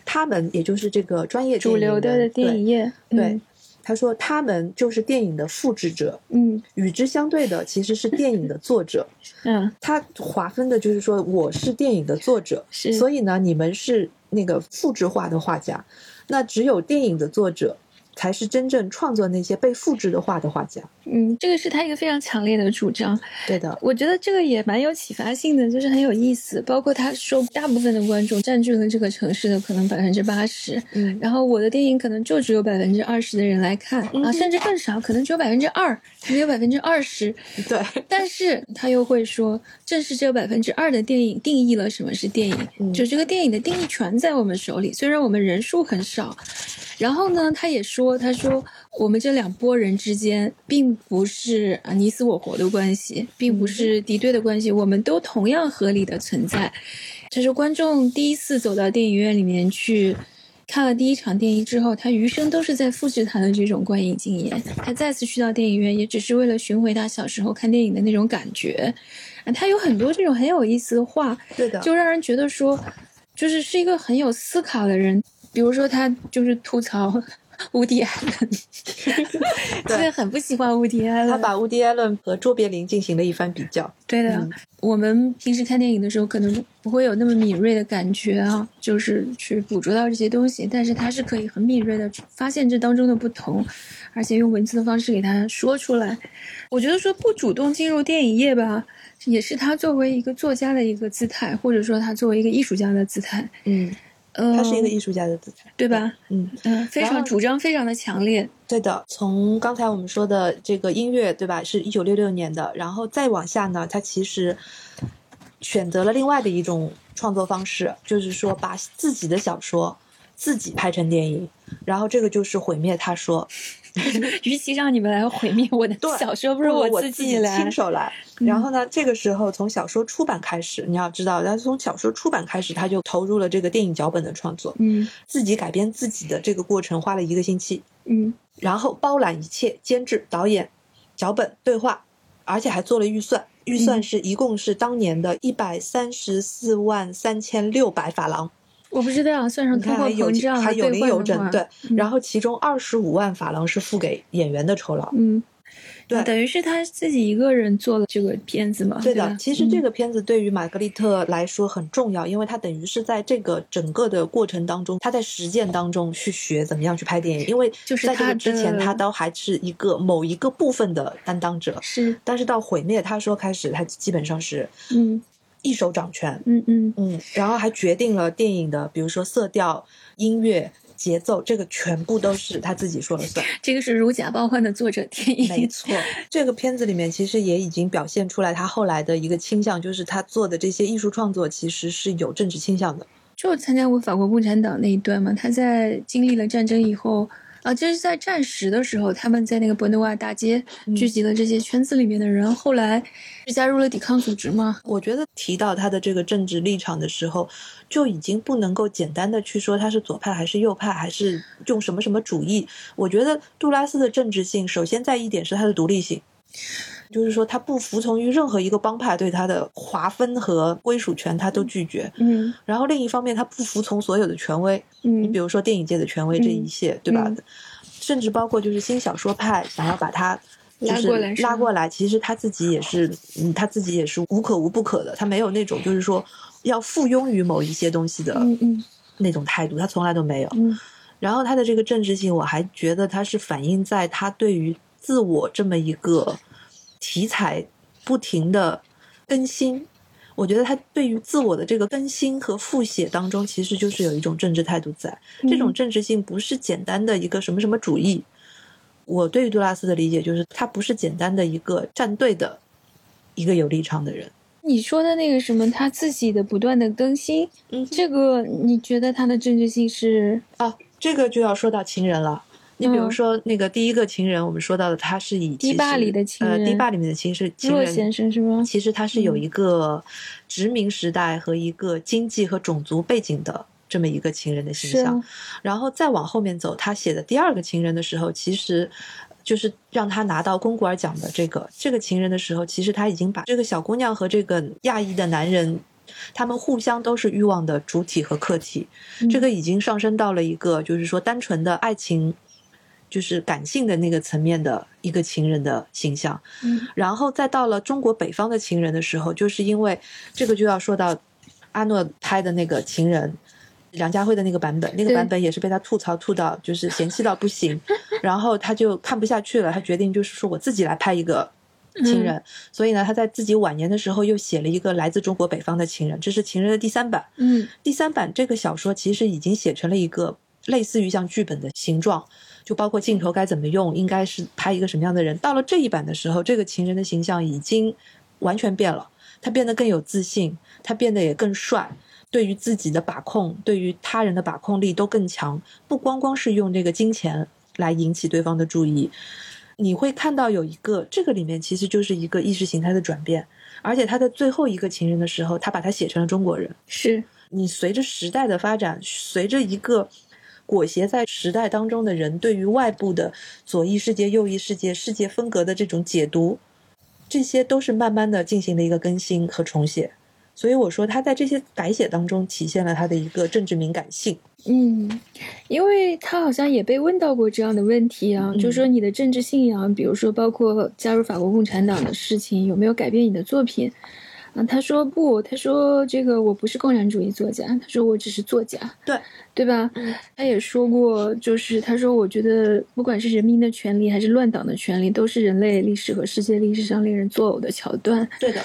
他们也就是这个专业主流的人电影业，对对，他说他们就是电影的复制者，嗯与之相对的其实是电影的作者。嗯他划分的就是说，我是电影的作者，是所以呢，你们是那个复制化的画家，那只有电影的作者才是真正创作那些被复制的画的画家。嗯，这个是他一个非常强烈的主张。对的，我觉得这个也蛮有启发性的，就是很有意思。包括他说，大部分的观众占据了这个城市的可能百分之八十，嗯然后我的电影可能就只有百分之二十的人来看、啊，甚至更少，可能只有百分之二，只有百分之二十。对，但是他又会说，正是这有百分之二的电影定义了什么是电影，嗯就这个电影的定义权在我们手里，虽然我们人数很少。然后呢，他也说，他说我们这两拨人之间并不是啊你死我活的关系，并不是敌对的关系，我们都同样合理的存在。这是观众第一次走到电影院里面去。看了第一场电影之后，他余生都是在复制他的这种观影经验。他再次去到电影院，也只是为了寻回他小时候看电影的那种感觉。啊，他有很多这种很有意思的话，对的，就让人觉得说，就是是一个很有思考的人。比如说，他就是吐槽 乌迪艾伦，真的很不喜欢乌迪艾伦。他把乌迪艾伦和卓别林进行了一番比较。对的，嗯我们平时看电影的时候，可能不会有那么敏锐的感觉啊，就是去捕捉到这些东西，但是他是可以很敏锐的发现这当中的不同，而且用文字的方式给他说出来。我觉得说不主动进入电影业吧，也是他作为一个作家的一个姿态，或者说他作为一个艺术家的姿态。嗯，呃，他是一个艺术家的姿态，对吧？嗯，嗯，非常主张非常的强烈。对的。从刚才我们说的这个音乐，对吧？是一九六六年的，然后再往下呢，他其实选择了另外的一种创作方式，就是说把自己的小说自己拍成电影，然后这个就是毁灭他说，与其让你们来毁灭我的对小说，不如我自己来亲。手来。然后呢，这个时候从小说出版开始，你要知道，他从小说出版开始，他就投入了这个电影脚本的创作，嗯自己改编自己的这个过程花了一个星期，嗯然后包揽一切，监制、导演、脚本、对话，而且还做了预算，预算嗯是一共是当年的一百三十四万三千六百法郎。我不知道，算上你通货看还有膨胀还有零有整，对，嗯然后其中二十五万法郎是付给演员的酬劳。嗯，对等于是他自己一个人做了这个片子嘛？对吧的，其实这嗯个片子对于玛格丽特来说很重要，因为他等于是在这个整个的过程当中，他在实践当中去学怎么样去拍电影。因为就是在这个之前，他都还是一个某一个部分的担当者，是但是到毁灭他说开始，他基本上是嗯一手掌权，嗯嗯嗯，然后还决定了电影的，比如说色调、音乐、节奏，这个全部都是他自己说了算。这个是如假包换的作者电影，没错，这个片子里面其实也已经表现出来他后来的一个倾向，就是他做的这些艺术创作其实是有政治倾向的。就参加过法国共产党那一段嘛，他在经历了战争以后。啊，就是在战时的时候，他们在那个博内瓦大街嗯聚集了这些圈子里面的人，后来是加入了抵抗组织嘛。我觉得提到他的这个政治立场的时候，就已经不能够简单的去说他是左派还是右派，还是用什么什么主义。我觉得杜拉斯的政治性，首先在一点是他的独立性，就是说他不服从于任何一个帮派对他的划分和归属权，他都拒绝。嗯然后另一方面，他不服从所有的权威，嗯你嗯比如说电影界的权威这一切，对吧？嗯甚至包括就是新小说派想要把他就是拉过来过来，其实他自己也是，嗯，他自己也是无可无不可的，他没有那种就是说要附庸于某一些东西的那种态度，他从来都没有。嗯然后他的这个政治性，我还觉得他是反映在他对于自我这么一个题材不停的更新。我觉得他对于自我的这个更新和复写当中，其实就是有一种政治态度在。这种政治性不是简单的一个什么什么主义。我对于杜拉斯的理解就是，他不是简单的一个站队的一个有立场的人。你说的那个什么，他自己的不断的更新，嗯，这个你觉得他的政治性是？啊，这个就要说到情人了。你比如说那个第一个情人，我们说到的他是以堤坝里的情人，呃，堤坝里面的情是情人先生是吗？其实他是有一个殖民时代和一个经济和种族背景的这么一个情人的形象。然后再往后面走，他写的第二个情人的时候，其实就是让他拿到龚古尔奖的这个这个情人的时候，其实他已经把这个小姑娘和这个亚裔的男人，他们互相都是欲望的主体和客体，这个已经上升到了一个就是说单纯的爱情。就是感性的那个层面的一个情人的形象，嗯，然后再到了中国北方的情人的时候，就是因为这个就要说到阿诺拍的那个情人，梁家辉的那个版本，那个版本也是被他吐槽吐到就是嫌弃到不行，然后他就看不下去了，他决定就是说我自己来拍一个情人，所以呢，他在自己晚年的时候又写了一个来自中国北方的情人，这是情人的第三版，嗯，第三版这个小说其实已经写成了一个类似于像剧本的形状。就包括镜头该怎么用，应该是拍一个什么样的人。到了这一版的时候，这个情人的形象已经完全变了，他变得更有自信，他变得也更帅，对于自己的把控，对于他人的把控力都更强。不光光是用这个金钱来引起对方的注意，你会看到有一个这个里面其实就是一个意识形态的转变。而且他在最后一个情人的时候，他把他写成了中国人。是你随着时代的发展，随着一个。裹挟在时代当中的人对于外部的左翼世界、右翼世界、世界风格的这种解读，这些都是慢慢的进行了一个更新和重写。所以我说他在这些改写当中体现了他的一个政治敏感性。嗯，因为他好像也被问到过这样的问题啊，就说你的政治信仰，比如说包括加入法国共产党的事情，有没有改变你的作品？啊，他说不，他说这个我不是共产主义作家，他说我只是作家，对对吧？他也说过，就是他说我觉得不管是人民的权利还是乱党的权利，都是人类历史和世界历史上令人作呕的桥段。对的，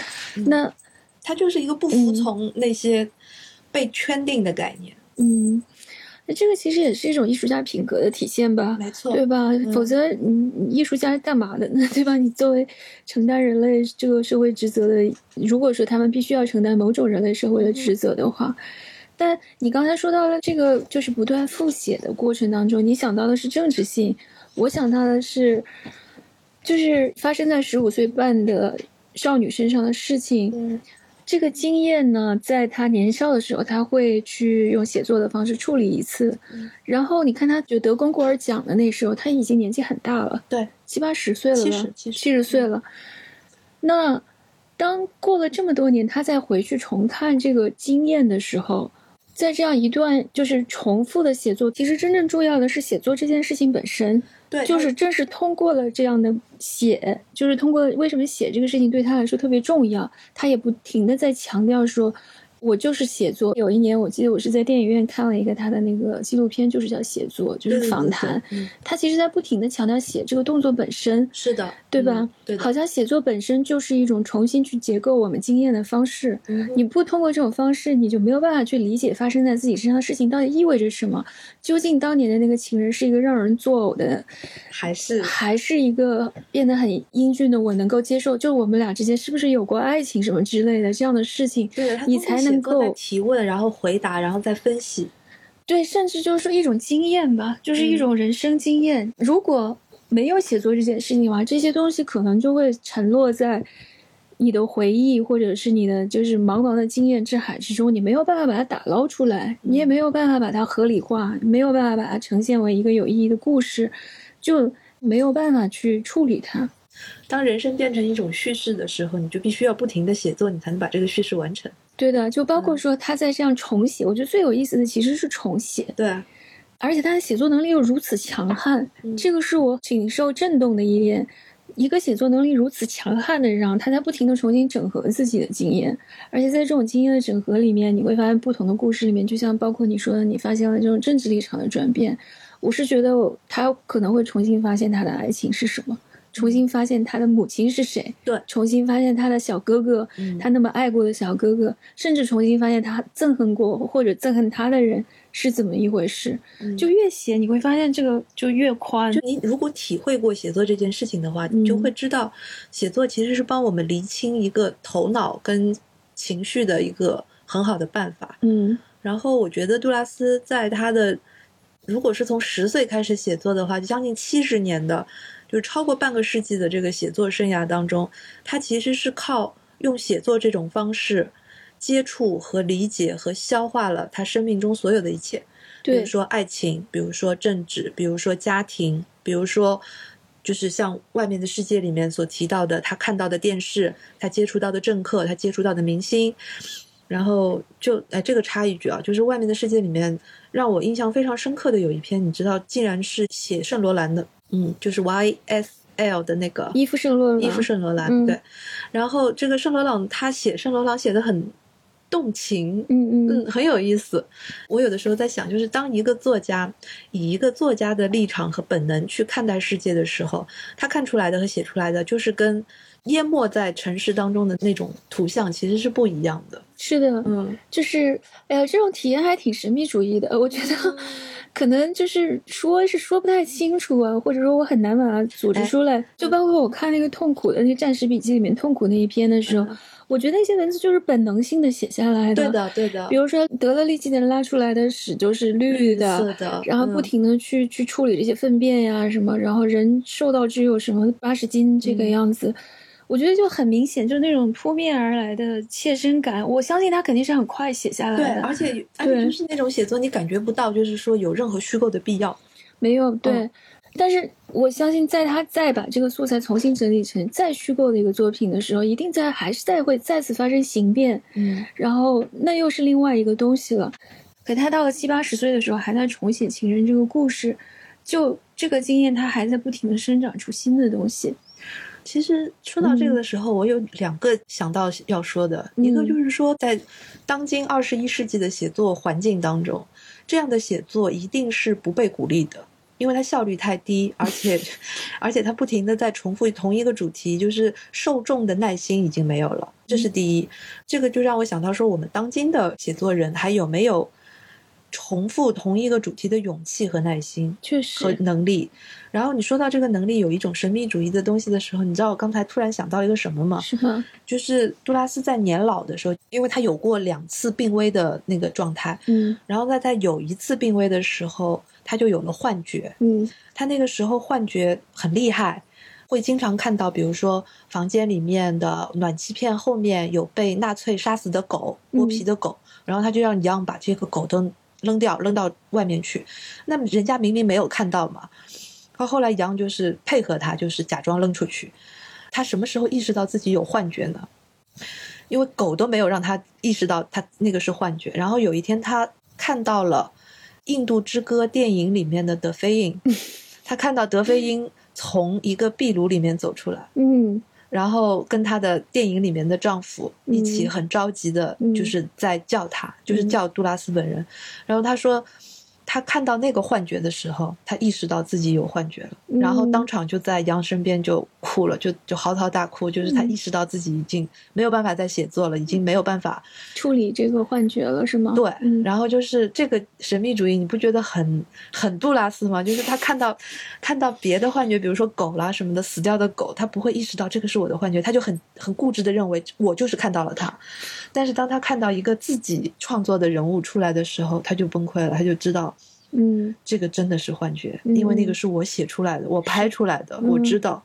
那他就是一个不服从那些被圈定的概念。嗯。那这个其实也是一种艺术家品格的体现吧，没错，对吧？否则，你艺术家干嘛的呢？对吧？你作为承担人类这个社会职责的，如果说他们必须要承担某种人类社会的职责的话，但你刚才说到了这个，就是不断复写的过程当中，你想到的是政治性，我想到的是，就是发生在十五岁半的少女身上的事情。这个经验呢，在他年少的时候，他会去用写作的方式处理一次。然后你看，他就得龚古尔奖的那时候，他已经年纪很大了，对，七八十岁了，七十七十岁了。那当过了这么多年，他再回去重看这个经验的时候，在这样一段就是重复的写作，其实真正重要的是写作这件事情本身。对，就是正是通过了这样的写，就是通过为什么写这个事情对他来说特别重要，他也不停的在强调说。我就是写作。有一年，我记得我是在电影院看了一个他的那个纪录片，就是叫写作，就是访谈。他其实在不停的强调写这个动作本身。是的，对吧？对，好像写作本身就是一种重新去结构我们经验的方式。你不通过这种方式，你就没有办法去理解发生在自己身上的事情到底意味着什么。究竟当年的那个情人是一个让人作呕的，还是还是一个变得很英俊的？我能够接受，就我们俩之间是不是有过爱情什么之类的这样的事情？对，你才能。能够提问，然后回答，然后再分析。对，甚至就是说一种经验吧，就是一种人生经验。如果没有写作这件事情的话，这些东西可能就会沉落在你的回忆，或者是你的就是茫茫的经验之海之中，你没有办法把它打捞出来，你也没有办法把它合理化，没有办法把它呈现为一个有意义的故事，就没有办法去处理它。当人生变成一种叙事的时候，你就必须要不停的写作，你才能把这个叙事完成。对的，就包括说他在这样重写，我觉得最有意思的其实是重写。对，而且他的写作能力又如此强悍，这个是我挺受震动的一点。一个写作能力如此强悍的人，他在不停的重新整合自己的经验，而且在这种经验的整合里面，你会发现不同的故事里面，就像包括你说的，你发现了这种政治立场的转变。我是觉得他可能会重新发现他的爱情是什么。重新发现他的母亲是谁，对重新发现他的小哥哥，嗯他那么爱过的小哥哥，甚至重新发现他憎恨过或者憎恨他的人是怎么一回事。嗯就越写，你会发现这个就越宽。就你如果体会过写作这件事情的话，你就会知道，写作其实是帮我们厘清一个头脑跟情绪的一个很好的办法。嗯然后我觉得杜拉斯在他的，如果是从十岁开始写作的话，就将近七十年的，就是超过半个世纪的这个写作生涯当中，他其实是靠用写作这种方式接触和理解和消化了他生命中所有的一切。比如说爱情，比如说政治，比如说家庭，比如说就是像外面的世界里面所提到的，他看到的电视，他接触到的政客，他接触到的明星。然后就哎，这个插一句啊，就是外面的世界里面让我印象非常深刻的有一篇，你知道，竟然是写圣罗兰的，嗯，就是 YSL 的那个伊夫圣罗，伊夫圣罗兰，嗯对。然后这个圣罗朗他写圣罗朗写的很动情，嗯嗯嗯，很有意思。我有的时候在想，就是当一个作家以一个作家的立场和本能去看待世界的时候，他看出来的和写出来的，就是跟淹没在城市当中的那种图像其实是不一样的。是的，嗯，就是哎呀，这种体验还挺神秘主义的。我觉得 可能就是说是说不太清楚啊，或者说我很难把它组织哎出来。就包括我看那个痛苦的那个战时笔记里面痛苦那一篇的时候，我觉得那些文字就是本能性的写下来的。对。的，对的比。如说得了痢疾的人拉出来的屎就是绿的，然后不嗯停的去、去处理这些粪便呀什么，然后人瘦到只有什么八十斤这个嗯样子，我觉得就很明显，就那种扑面而来的切身感，我相信他肯定是很快写下来对，的，而且而且对就是那种写作，你感觉不到，就是说有任何虚构的必要。没有对。嗯但是我相信，在他再把这个素材重新整理成再虚构的一个作品的时候，一定在还是在会再次发生形变，嗯，然后那又是另外一个东西了。可他到了七八十岁的时候，还在重写情人这个故事，就这个经验，他还在不停的生长出新的东西。其实说到这个的时候，我有两个想到要说的，嗯一个就是说，在当今二十一世纪的写作环境当中，这样的写作一定是不被鼓励的。因为它效率太低，而且，而且它不停的在重复同一个主题，就是受众的耐心已经没有了，这是第一。这个就让我想到说，我们当今的写作人还有没有重复同一个主题的勇气和耐心？确实和，能力。然后你说到这个能力有一种神秘主义的东西的时候，你知道我刚才突然想到一个什么吗？是吗？就是杜拉斯在年老的时候，因为他有过两次病危的那个状态，嗯然后在在有一次病危的时候，他就有了幻觉。嗯他那个时候幻觉很厉害，会经常看到，比如说房间里面的暖气片后面有被纳粹杀死的狗，剥皮的狗，然后他就让杨把这个狗都扔掉，扔到外面去。那么人家明明没有看到嘛，到后后来杨就是配合他，就是假装扔出去。他什么时候意识到自己有幻觉呢？因为狗都没有让他意识到他那个是幻觉。然后有一天他看到了《印度之歌》电影里面的德菲因，他看到德菲因从一个壁炉里面走出来，嗯然后跟她的电影里面的丈夫一起嗯很着急的，嗯就是在叫她，就是嗯。叫杜拉斯本人。然后她说，他看到那个幻觉的时候，他意识到自己有幻觉了，然后嗯当场就在杨身边就哭了，就就嚎啕大哭，就是他嗯意识到自己已经没有办法再写作了，已经没有办法处理这个幻觉了是吗？对，嗯然后就是这个神秘主义，你不觉得很很杜拉斯吗？就是他看到看到别的幻觉，比如说狗啦什么的死掉的狗，他不会意识到这个是我的幻觉，他就很很固执的认为我就是看到了它。但是当他看到一个自己创作的人物出来的时候，他就崩溃了，他就知道嗯这个真的是幻觉，嗯因为那个是我写出来的，我拍出来的，嗯我知道。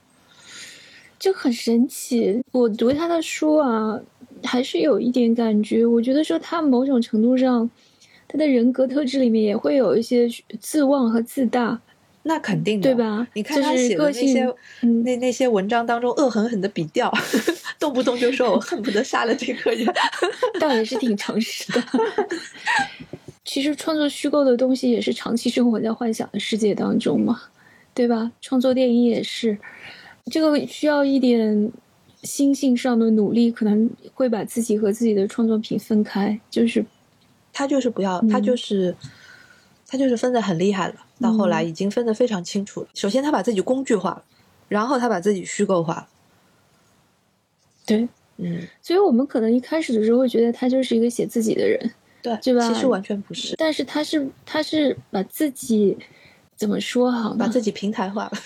就很神奇。我读他的书啊，还是有一点感觉。我觉得说他某种程度上，他的人格特质里面也会有一些自妄和自大，那肯定的，对？吧？你看他就是写的那些，嗯，那那些文章当中恶狠狠的笔调，动不动就说我 恨不得杀了这个人。倒也是挺诚实的。其实创作虚构的东西也是长期生活在幻想的世界当中嘛，对吧？创作电影也是，这个需要一点心性上的努力，可能会把自己和自己的创作品分开，就是他就是不要，嗯他就是他就是分的很厉害了。到后来嗯已经分得非常清楚了。首先，他把自己工具化了，然后他把自己虚构化了。对，嗯，所以我们可能一开始的时候会觉得他就是一个写自己的人，对，对吧其实完全不是，但是他是他是把自己怎么说好呢？把自己平台化了。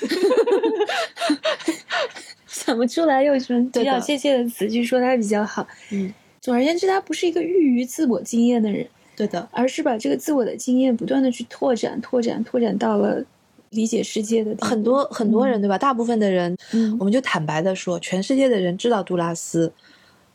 想不出来有什么比较确切的词去说他比较好。嗯，总而言之，他不是一个寓于自我经验的人，对的，而是把这个自我的经验不断的去拓展、拓展、拓展到了理解世界的很多很多人对吧？大部分的人，嗯我们就坦白的说，全世界的人知道杜拉斯，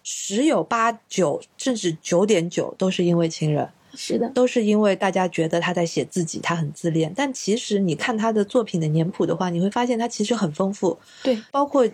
十有八九甚至九点九都是因为情人。是的，都是因为大家觉得他在写自己，他很自恋。但其实你看他的作品的年谱的话，你会发现他其实很丰富，对，包括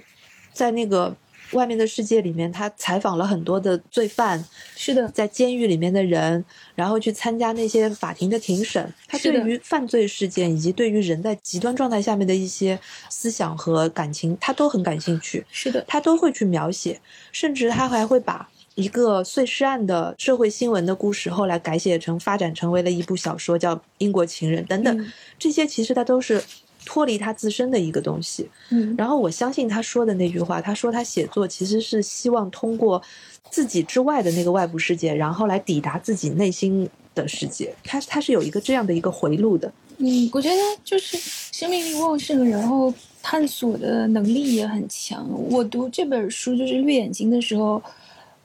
在那个外面的世界里面，他采访了很多的罪犯，是的，在监狱里面的人，然后去参加那些法庭的庭审。他对于犯罪事件以及对于人在极端状态下面的一些思想和感情，他都很感兴趣。是的，他都会去描写，甚至他还会把一个碎尸案的社会新闻的故事，后来改写成发展成为了一部小说，叫《英国情人》等等。嗯这些其实他都是脱离他自身的一个东西。嗯，然后我相信他说的那句话，他说他写作其实是希望通过自己之外的那个外部世界，然后来抵达自己内心的世界。他他是有一个这样的一个回路的。嗯，我觉得就是生命力旺盛，然后探索的能力也很强。我读这本书就是《绿眼睛》的时候，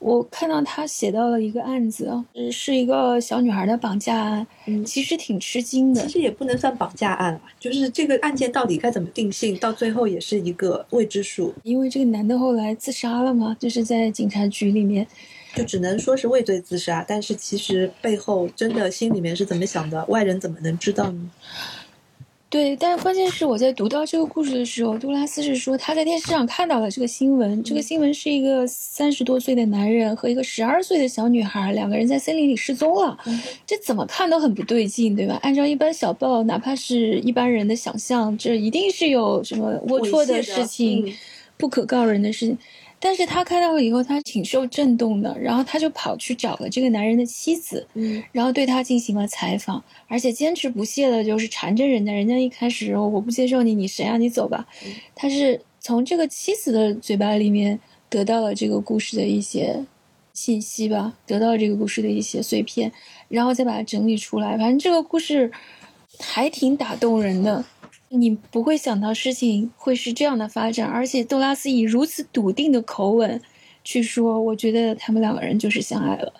我看到他写到了一个案子是一个小女孩的绑架案，嗯其实挺吃惊的其。实也不能算绑架案了，就是这个案件到底该怎么定性，到最后也是一个未知数。因为这个男的后来自杀了嘛，就是在警察局里面。就只能说是畏罪自杀，但是其实背后真的心里面是怎么想的，外人怎么能知道呢？对，但是关键是我在读到这个故事的时候，杜拉斯是说他在电视上看到了这个新闻，这个新闻是一个三十多岁的男人和一个十二岁的小女孩，两个人在森林里失踪了，这怎么看都很不对劲，对吧？按照一般小报，哪怕是一般人的想象，这一定是有什么龌龊的事情，嗯不可告人的事情。但是他看到了以后，他挺受震动的，然后他就跑去找了这个男人的妻子，嗯然后对他进行了采访，而且坚持不懈的，就是缠着人家。人家一开始说我不接受你，你谁啊？你走吧。他是从这个妻子的嘴巴里面得到了这个故事的一些信息吧，得到了这个故事的一些碎片，然后再把它整理出来。反正这个故事还挺打动人的。你不会想到事情会是这样的发展，而且杜拉斯以如此笃定的口吻去说，我觉得他们两个人就是相爱了。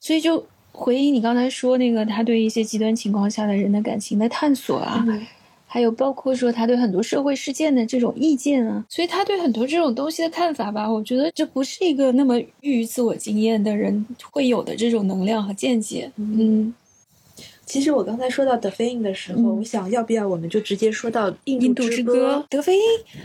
所以就回应你刚才说那个他对一些极端情况下的人的感情的探索啊，嗯还有包括说他对很多社会事件的这种意见啊，所以他对很多这种东西的看法吧，我觉得这不是一个那么寓于自我经验的人会有的这种能量和见解。嗯，其实我刚才说到德菲因的时候，嗯我想要不要我们就直接说到印印度之之歌，德菲因，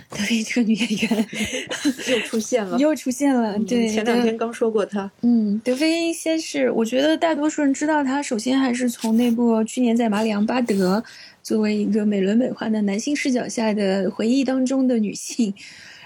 德菲因这个女演员 又出现了。又出现了，嗯对，前两天刚说过她。嗯，德菲因先是，我觉得大多数人知道她，首先还是从那部去年在马里昂巴德作为一个美轮美奂的男性视角下的回忆当中的女性，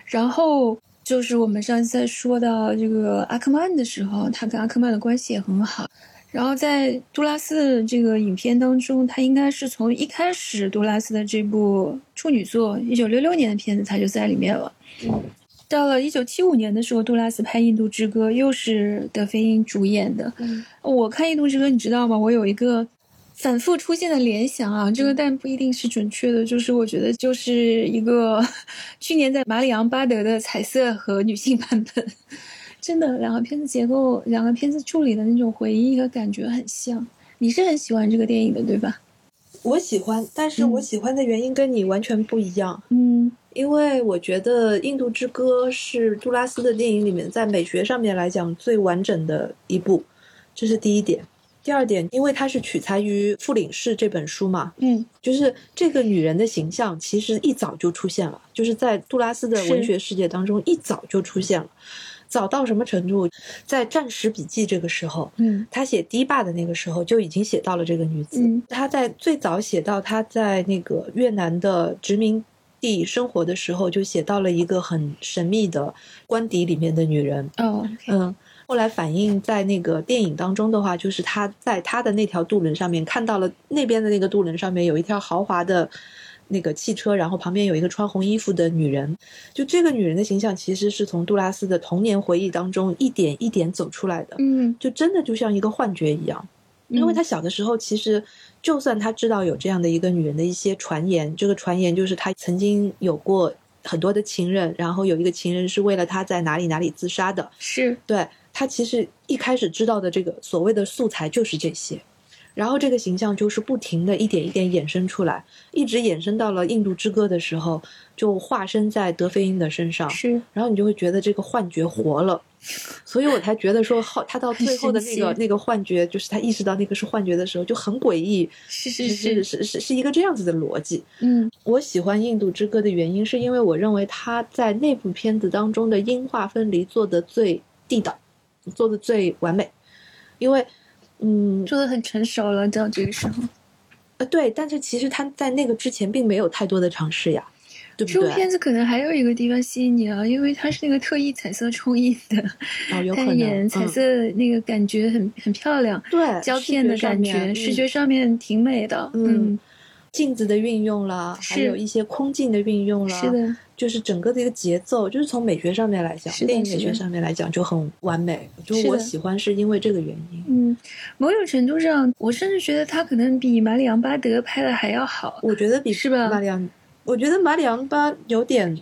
然后就是我们上次在说到这个阿克曼的时候，他跟阿克曼的关系也很好。然后在杜拉斯的这个影片当中，他应该是从一开始杜拉斯的这部处女作一九六六年的片子，他就在里面了。到了一九七五年的时候，杜拉斯拍《印度之歌》，又是德菲因主演的。嗯我看《印度之歌》，你知道吗？我有一个反复出现的联想啊，这个但不一定是准确的，就是我觉得就是一个 去年在马里昂巴德的彩色和女性版本，真的两个片子结构、两个片子处理的那种回忆和感觉很像。你是很喜欢这个电影的，对吧？我喜欢，但是嗯我喜欢的原因跟你完全不一样。嗯因为我觉得《印度之歌》是杜拉斯的电影里面在美学上面来讲最完整的一部，这是第一点。第二点，因为它是取材于《傅领事》这本书嘛，嗯就是这个女人的形象其实一早就出现了，就是在杜拉斯的文学世界当中一早就出现了。早到什么程度？在《战时笔记》这个时候，嗯他写堤坝的那个时候就已经写到了这个女子。嗯他在最早写到他在那个越南的殖民地生活的时候，就写到了一个很神秘的官邸里面的女人。哦嗯，后来反映在那个电影当中的话，就是他在他的那条渡轮上面看到了那边的那个渡轮上面有一条豪华的那个汽车，然后旁边有一个穿红衣服的女人。就这个女人的形象，其实是从杜拉斯的童年回忆当中一点一点走出来的。嗯就真的就像一个幻觉一样。因为他小的时候，其实就算他知道有这样的一个女人的一些传言，这个传言就是他曾经有过很多的情人，然后有一个情人是为了他在哪里哪里自杀的。是对他其实一开始知道的这个所谓的素材就是这些，然后这个形象就是不停的一点一点衍生出来，一直衍生到了《印度之歌》的时候，就化身在德菲因的身上，是，然后你就会觉得这个幻觉活了，所以我才觉得说后他到最后的那个那个幻觉，就是他意识到那个是幻觉的时候，就很诡异，是。是是是是是一个这样子的逻辑。嗯。我喜欢《印度之歌》的原因，是因为我认为他在那部片子当中的音画分离做得最地道，做的最完美。因为，嗯，做的很成熟了，到这个时候。呃，对，但是其实他在那个之前并没有太多的尝试呀，对不对？这部片子可能还有一个地方吸引你啊，因为它是那个特意彩色冲印的，哦，有可能，演彩嗯色那个感觉很很漂亮，对胶片的感觉，视觉视觉上面挺美的。嗯嗯，镜子的运用啦，还有一些空镜的运用啦，是的，就是整个的一个节奏，就是从美学上面来讲，是电影美学上面来讲就很完美。就是我喜欢是因为这个原因。嗯，某种程度上，我甚至觉得他可能比马里昂巴德拍的还要好。我觉得比是吧马里昂，我觉得马里昂巴有点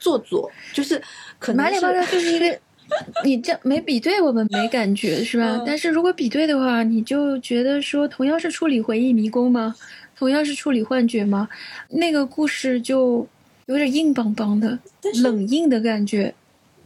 做作，就是可能是马里昂巴德就是一个，你这没比对我们没感觉是吧？嗯但是如果比对的话，你就觉得说，同样是处理回忆迷宫吗？同样是处理幻觉吗？那个故事就有点硬邦邦的但、是冷硬的感觉。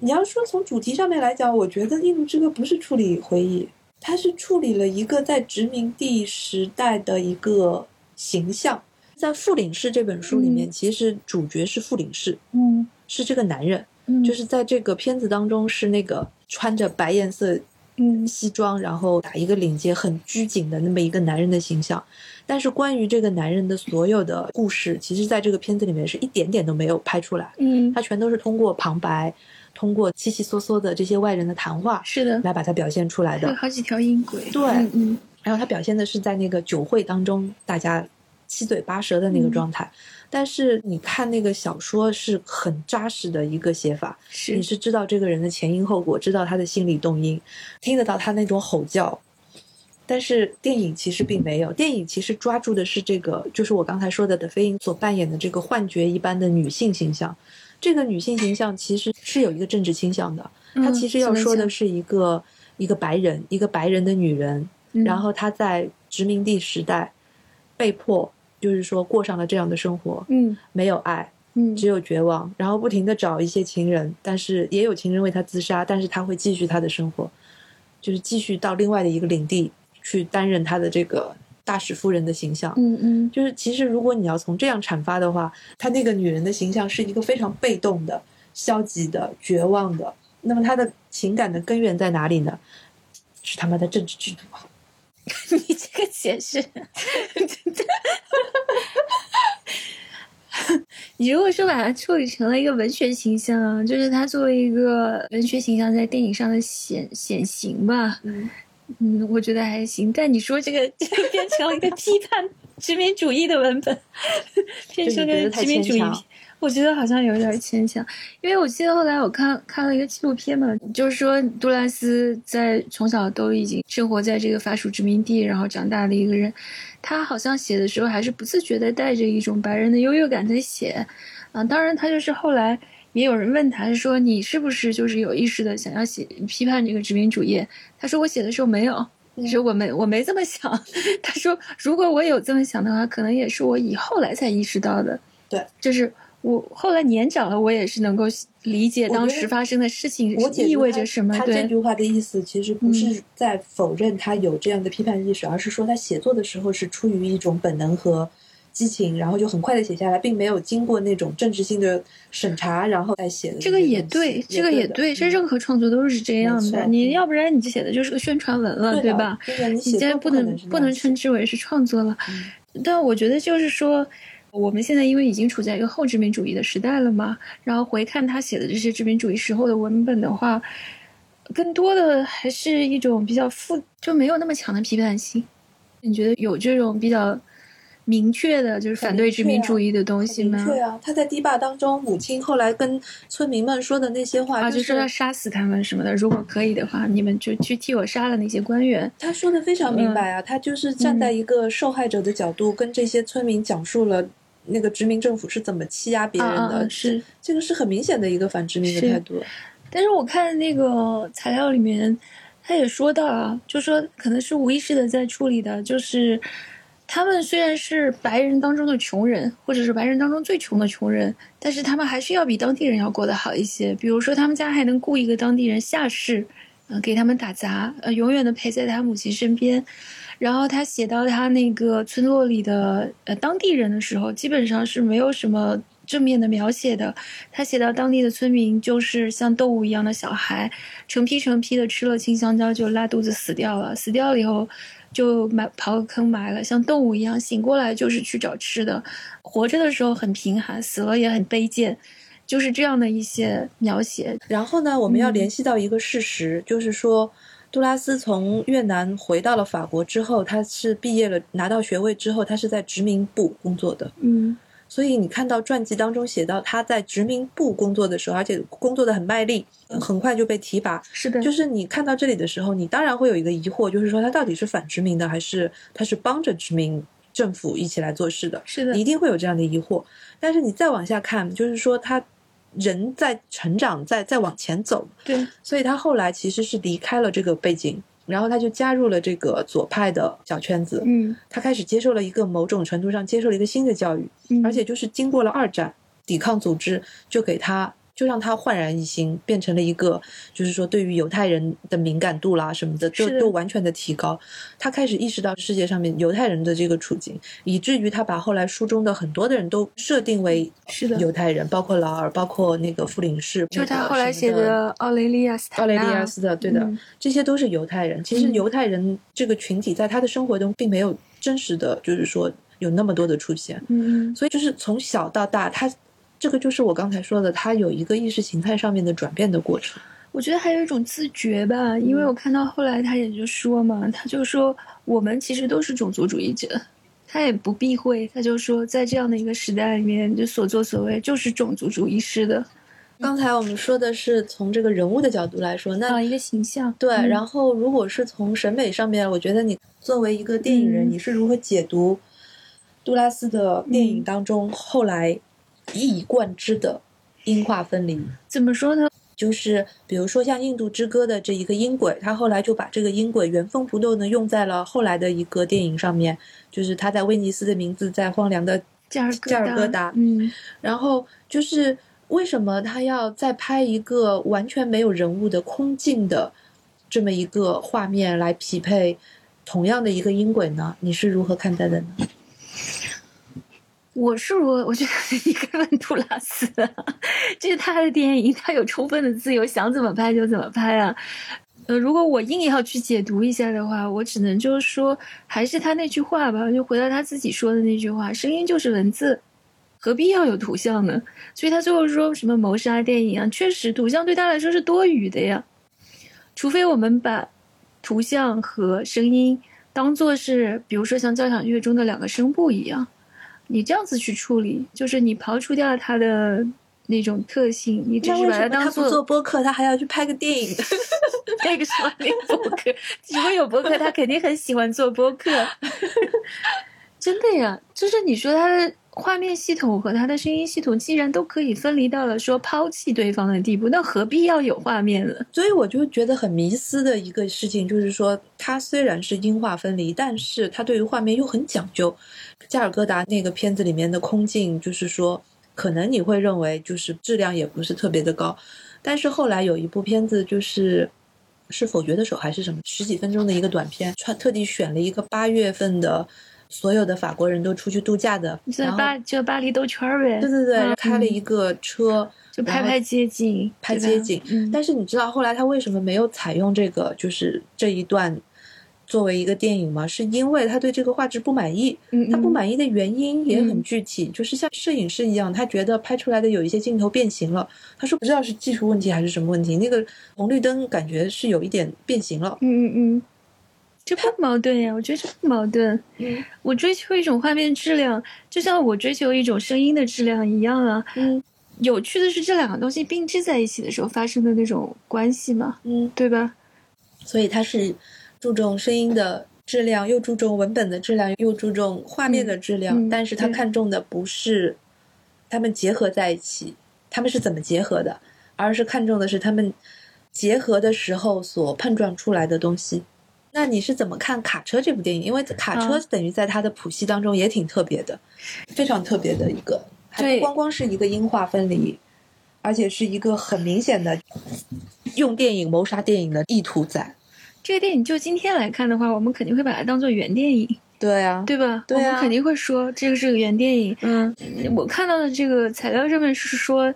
你要说从主题上面来讲，我觉得《印度之歌》不是处理回忆，它是处理了一个在殖民地时代的一个形象。在《傅领事》这本书里面，嗯其实主角是傅领事，嗯是这个男人，嗯，就是在这个片子当中是那个穿着白颜色嗯西装，然后打一个领结很拘谨的那么一个男人的形象。但是关于这个男人的所有的故事，其实在这个片子里面是一点点都没有拍出来，嗯，他全都是通过旁白，通过稀稀嗦嗦的这些外人的谈话是的，来把它表现出来的。有好几条音轨。对嗯嗯然后他表现的是在那个酒会当中大家七嘴八舌的那个状态。但是你看那个小说是很扎实的一个写法，是你是知道这个人的前因后果，知道他的心理动因，听得到他那种吼叫。但是电影其实并没有，电影其实抓住的是这个，就是我刚才说的德菲因所扮演的这个幻觉一般的女性形象。这个女性形象其实是有一个政治倾向的，她嗯其实要说的是一个一个白人，一个白人的女人，嗯然后她在殖民地时代被迫，就是说过上了这样的生活，嗯没有爱，嗯只有绝望，然后不停的找一些情人，但是也有情人为他自杀，但是他会继续他的生活，就是继续到另外的一个领地去担任他的这个大使夫人的形象。嗯嗯就是其实如果你要从这样阐发的话，她那个女人的形象是一个非常被动的、消极的、绝望的。那么她的情感的根源在哪里呢？是他妈的政治制度啊！你这个解释，你如果说把它处理成了一个文学形象啊，就是它作为一个文学形象在电影上的显显形吧，嗯，嗯，我觉得还行。但你说这个这个变成了一个批判殖民主义的文本，变成了就你觉得太殖民主义我觉得好像有点牵强。因为我记得后来我看看了一个纪录片嘛，就是说杜拉斯在从小都已经生活在这个法属殖民地，然后长大的一个人，他好像写的时候还是不自觉的带着一种白人的优越感在写，啊，当然他就是后来也有人问他说你是不是就是有意识的想要写批判这个殖民主义？他说我写的时候没有。嗯说我没我没这么想，他说如果我有这么想的话，可能也是我以后来才意识到的。对，就是我后来年长了，我也是能够理解当时发生的事情我意味着什么。他这，句话的意思其实不嗯是在否认他有这样的批判意识，而是说他写作的时候是出于一种本能和激情，然后就很快的写下来，并没有经过那种政治性的审查，然后再写的这个也对，这个也对，这嗯任何创作都是这样的。你嗯要不然你这写的就是个宣传文了，对对吧？对你现在不能不能称之为是创作了。嗯但我觉得就是说，我们现在因为已经处在一个后殖民主义的时代了嘛，然后回看他写的这些殖民主义时候的文本的话，更多的还是一种比较负，就没有那么强的批判性。你觉得有这种比较明确的就是反对殖民主义的东西吗？明确啊，他在堤坝当中，母亲后来跟村民们说的那些话，啊，就说要杀死他们什么的。如果可以的话，你们就去替我杀了那些官员。他说的非常明白啊，他就是站在一个受害者的角度，跟这些村民讲述了那个殖民政府是怎么欺压别人的。是这个是很明显的一个反殖民的态度。但是我看那个材料里面，他也说到啊，就说可能是无意识的在处理的，就是。他们虽然是白人当中的穷人，或者是白人当中最穷的穷人，但是他们还是要比当地人要过得好一些。比如说，他们家还能雇一个当地人下士，嗯，给他们打杂，呃，永远的陪在他母亲身边。然后他写到他那个村落里的呃当地人的时候，基本上是没有什么正面的描写的。他写到当地的村民就是像动物一样的小孩，成批成批的吃了青香蕉就拉肚子死掉了，死掉了以后。就埋刨个坑埋了，像动物一样，醒过来就是去找吃的。活着的时候很贫寒，死了也很卑贱，就是这样的一些描写。然后呢，我们要联系到一个事实，就是说，杜拉斯从越南回到了法国之后，他是毕业了，拿到学位之后，他是在殖民部工作的。嗯。所以你看到传记当中写到他在殖民部工作的时候，而且工作的很卖力，很快就被提拔。是的，就是你看到这里的时候，你当然会有一个疑惑，就是说他到底是反殖民的，还是他是帮着殖民政府一起来做事的？是的，你一定会有这样的疑惑。但是你再往下看，就是说他人在成长，在在往前走。对，所以他后来其实是离开了这个背景。然后他就加入了这个左派的小圈子，嗯，他开始接受了一个某种程度上接受了一个新的教育，而且就是经过了二战，抵抗组织就给他。就让他焕然一新，变成了一个，就是说对于犹太人的敏感度啦什么的，都都完全的提高。他开始意识到世界上面犹太人的这个处境，以至于他把后来书中的很多的人都设定为是的犹太人，包括劳尔，包括那个傅林士，就他后来写的奥雷利亚斯，奥雷利亚斯的，对的，这些都是犹太人。其实犹太人这个群体在他的生活中并没有真实的，就是说有那么多的出现。嗯，所以就是从小到大他。这个就是我刚才说的，他有一个意识形态上面的转变的过程。我觉得还有一种自觉吧，因为我看到后来他也就说嘛，他就说我们其实都是种族主义者，他也不避讳，他就说在这样的一个时代里面，就所作所为就是种族主义式的。刚才我们说的是从这个人物的角度来说，那一个形象对。然后如果是从审美上面，我觉得你作为一个电影人，你是如何解读杜拉斯的电影当中后来？一以贯之的音画分离，怎么说呢？就是比如说像《印度之歌》的这一个音轨，他后来就把这个音轨原封不动的用在了后来的一个电影上面，就是他在威尼斯的名字在荒凉的加尔加尔各答。嗯，然后就是为什么他要再拍一个完全没有人物的空镜的这么一个画面来匹配同样的一个音轨呢？你是如何看待的呢？我是我，我觉得你该问杜拉斯，这是他的电影，他有充分的自由，想怎么拍就怎么拍啊。呃，如果我硬要去解读一下的话，我只能就是说，还是他那句话吧，就回到他自己说的那句话：声音就是文字，何必要有图像呢？所以他最后说什么谋杀电影啊，确实图像对他来说是多余的呀。除非我们把图像和声音当做是，比如说像交响乐中的两个声部一样。你这样子去处理，就是你刨除掉它的那种特性，你只是把它当做做播客，他还要去拍个电影。拍个什么播客，如果有播客，他肯定很喜欢做播客。真的呀，就是你说他的画面系统和他的声音系统，既然都可以分离到了说抛弃对方的地步，那何必要有画面了？所以我就觉得很迷思的一个事情，就是说，他虽然是音画分离，但是他对于画面又很讲究。加尔各答那个片子里面的空镜，就是说，可能你会认为就是质量也不是特别的高，但是后来有一部片子就是是否决的手还是什么十几分钟的一个短片，特特地选了一个八月份的所有的法国人都出去度假的，在巴就巴黎兜圈呗，对对对，开了一个车就拍拍街景，拍街景。但是你知道后来他为什么没有采用这个就是这一段？作为一个电影吗，是因为他对这个画质不满意。他不满意的原因也很具体，就是像摄影师一样，他觉得拍出来的有一些镜头变形了。他说不知道是技术问题还是什么问题，那个红绿灯感觉是有一点变形了。嗯嗯嗯，这不矛盾呀，我觉得这不矛盾。嗯我追求一种画面质量，就像我追求一种声音的质量一样啊。嗯有趣的是这两个东西并置在一起的时候发生的那种关系嘛，嗯，对吧？所以它是注重声音的质量，又注重文本的质量，又注重画面的质量，但是他看重的不是他们结合在一起，他们是怎么结合的，而是看重的是他们结合的时候所碰撞出来的东西。那你是怎么看《卡车》这部电影？因为卡车嗯等于在它的谱系当中也挺特别的，非常特别的一个，还不光光是一个音画分离，而且是一个很明显的用电影谋杀电影的意图在。这个电影就今天来看的话，我们肯定会把它当做原电影，对啊，对吧？对啊我们肯定会说这个是个原电影。嗯我看到的这个材料上面是说，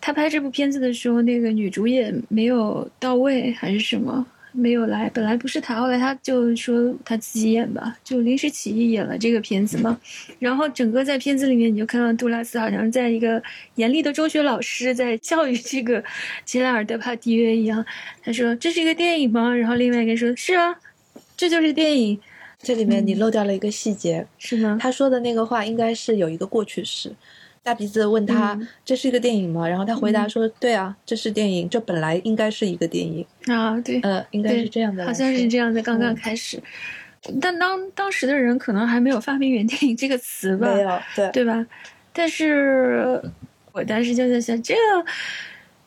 他拍这部片子的时候，那个女主演没有到位，还是什么没有来。本来不是他，后来他就说他自己演吧，就临时起意演了这个片子嘛。然后整个在片子里面，你就看到杜拉斯好像在一个严厉的中学老师在教育这个吉拉尔德帕蒂约一样。他说：“这是一个电影吗？”然后另外一个人说：“是啊，这就是电影，这里面你漏掉了一个细节，是吗？”他说的那个话应该是有一个过去式。大鼻子问他：“嗯这是一个电影吗？”然后他回答说：“对啊，这是电影，这本来应该是一个电影。啊，对，呃，应该，是这样的好，像是这样的，刚刚嗯开始。但当当时的人可能还没有发明“原电影 ”这个词吧，没有对对吧？但是我当时就在想，这个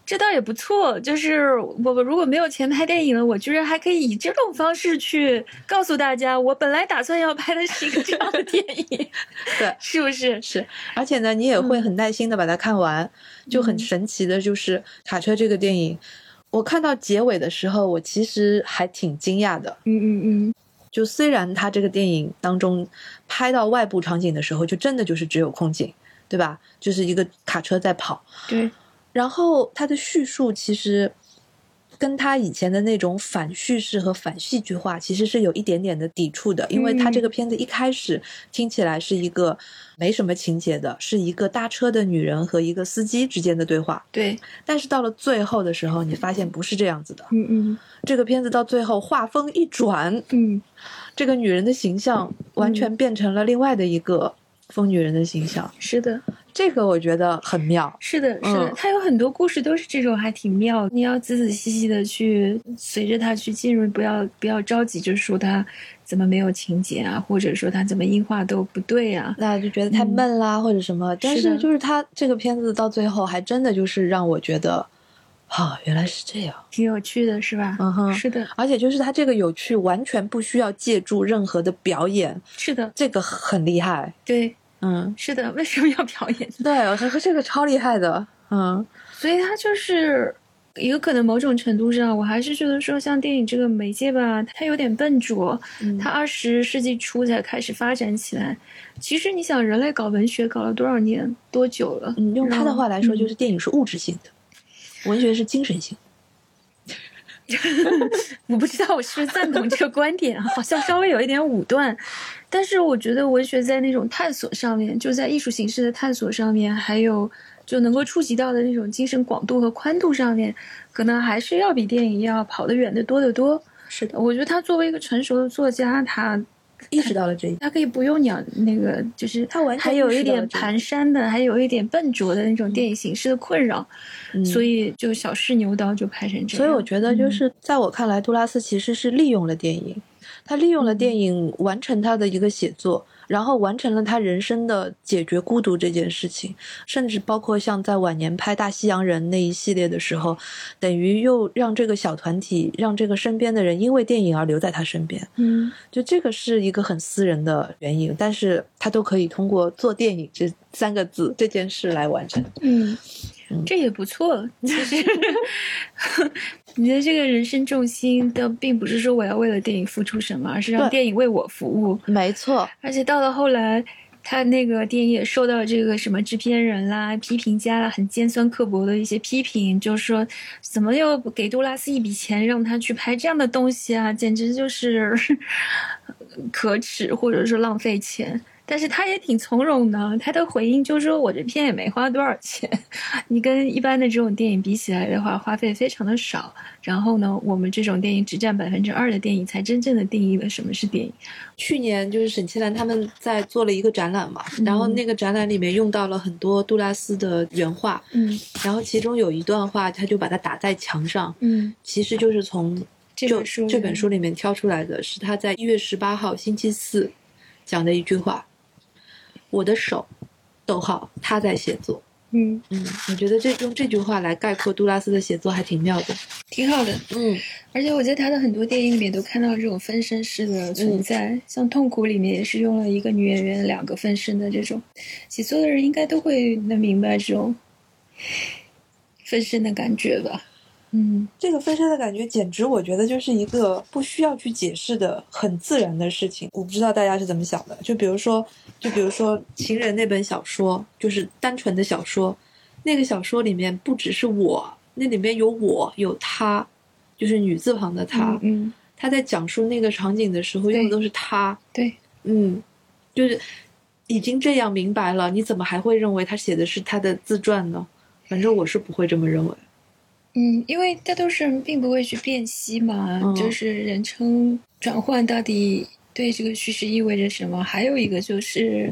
这倒也不错。就是我我如果没有钱拍电影了，我居然还可以以这种方式去告诉大家，我本来打算要拍的是一个这样的电影，对是不是？是，而且呢，你也会很耐心的把它看完。就很嗯神奇的就是《卡车》这个电影，我看到结尾的时候，我其实还挺惊讶的。嗯嗯嗯，就虽然它这个电影当中拍到外部场景的时候，就真的就是只有空景，对吧？就是一个卡车在跑，对，然后他的叙述其实跟他以前的那种反叙事和反戏剧化其实是有一点点的抵触的，因为他这个片子一开始听起来是一个没什么情节的，是一个搭车的女人和一个司机之间的对话，对，但是到了最后的时候，你发现不是这样子的。嗯嗯。这个片子到最后画风一转，嗯，这个女人的形象完全变成了另外的一个疯女人的形象，是的。这个我觉得很妙。是的，是的，嗯有很多故事都是这种，还挺妙。你要仔仔细细的去随着她去进入，不要不要着急就说她怎么没有情节啊，或者说她怎么音画都不对啊。那就觉得太闷啦，或者什么。但是就是他这个片子到最后，还真的就是让我觉得，啊，原来是这样。挺有趣的，是吧？嗯哼是的，而且就是他这个有趣，完全不需要借助任何的表演，是的，这个很厉害。对，嗯，是的。为什么要表演？对，和这个超厉害的。嗯所以他就是有可能某种程度上，我还是觉得说，像电影这个媒介吧，它有点笨拙。嗯它二十世纪初才开始发展起来。其实你想，人类搞文学搞了多少年，多久了？嗯，用他的话来说，嗯就是电影是物质性的，文学是精神性。我不知道我是不是赞同这个观点，好像稍微有一点武断。但是我觉得文学在那种探索上面，就在艺术形式的探索上面，还有就能够触及到的那种精神广度和宽度上面，可能还是要比电影要跑得远得多得多。是的，我觉得他作为一个成熟的作家，他意识到了这一点。他可以不用讲那个，就是他完全还有一点蹒跚的，还有一点笨拙的那种电影形式的困扰，嗯所以就小试牛刀就拍成这样。所以我觉得，就嗯是在我看来，杜拉斯其实是利用了电影，他利用了嗯电影完成他的一个写作，然后完成了他人生的解决孤独这件事情，甚至包括像在晚年拍《大西洋人》那一系列的时候，等于又让这个小团体，让这个身边的人因为电影而留在他身边。嗯，就这个是一个很私人的原因，但是他都可以通过做电影这三个字这件事来完成。嗯，这也不错。其实，你的这个人生重心的并不是说我要为了电影付出什么，而是让电影为我服务。没错，而且到了后来，他那个电影也受到这个什么制片人啦、批评家啦很尖酸刻薄的一些批评，就是说怎么又给杜拉斯一笔钱让他去拍这样的东西啊，简直就是 可耻或者说浪费钱。但是他也挺从容的，他的回应就是说我这片也没花多少钱，你跟一般的这种电影比起来的话，花费非常的少。然后呢，我们这种电影只占百分之二的电影，才真正的定义了什么是电影。去年就是沈其兰他们在做了一个展览嘛，然后那个展览里面用到了很多杜拉斯的原话，嗯。然后其中有一段话，他就把它打在墙上，嗯，其实就是从这本书这本书里面挑出来的，是他在一月十八号星期四讲的一句话：“我的手，逗号，他在写作。”嗯，嗯，我觉得这用这句话来概括杜拉斯的写作还挺妙的。挺好的。嗯而且我在他的很多电影里面都看到这种分身式的存在，像《痛苦》里面也是用了一个女演员两个分身的这种，写作的人应该都会能明白这种分身的感觉吧。嗯这个分身的感觉，简直我觉得就是一个不需要去解释的很自然的事情。我不知道大家是怎么想的。就比如说，就比如说《情人》那本小说，就是单纯的小说，那个小说里面不只是我，那里面有我，有他，就是女字旁的他。嗯，他在讲述那个场景的时候用的都是他。对，嗯，就是已经这样明白了，你怎么还会认为他写的是他的自传呢？反正我是不会这么认为。嗯，因为大多数人并不会去辨析嘛，嗯就是人称转换到底对这个叙事意味着什么。还有一个就是，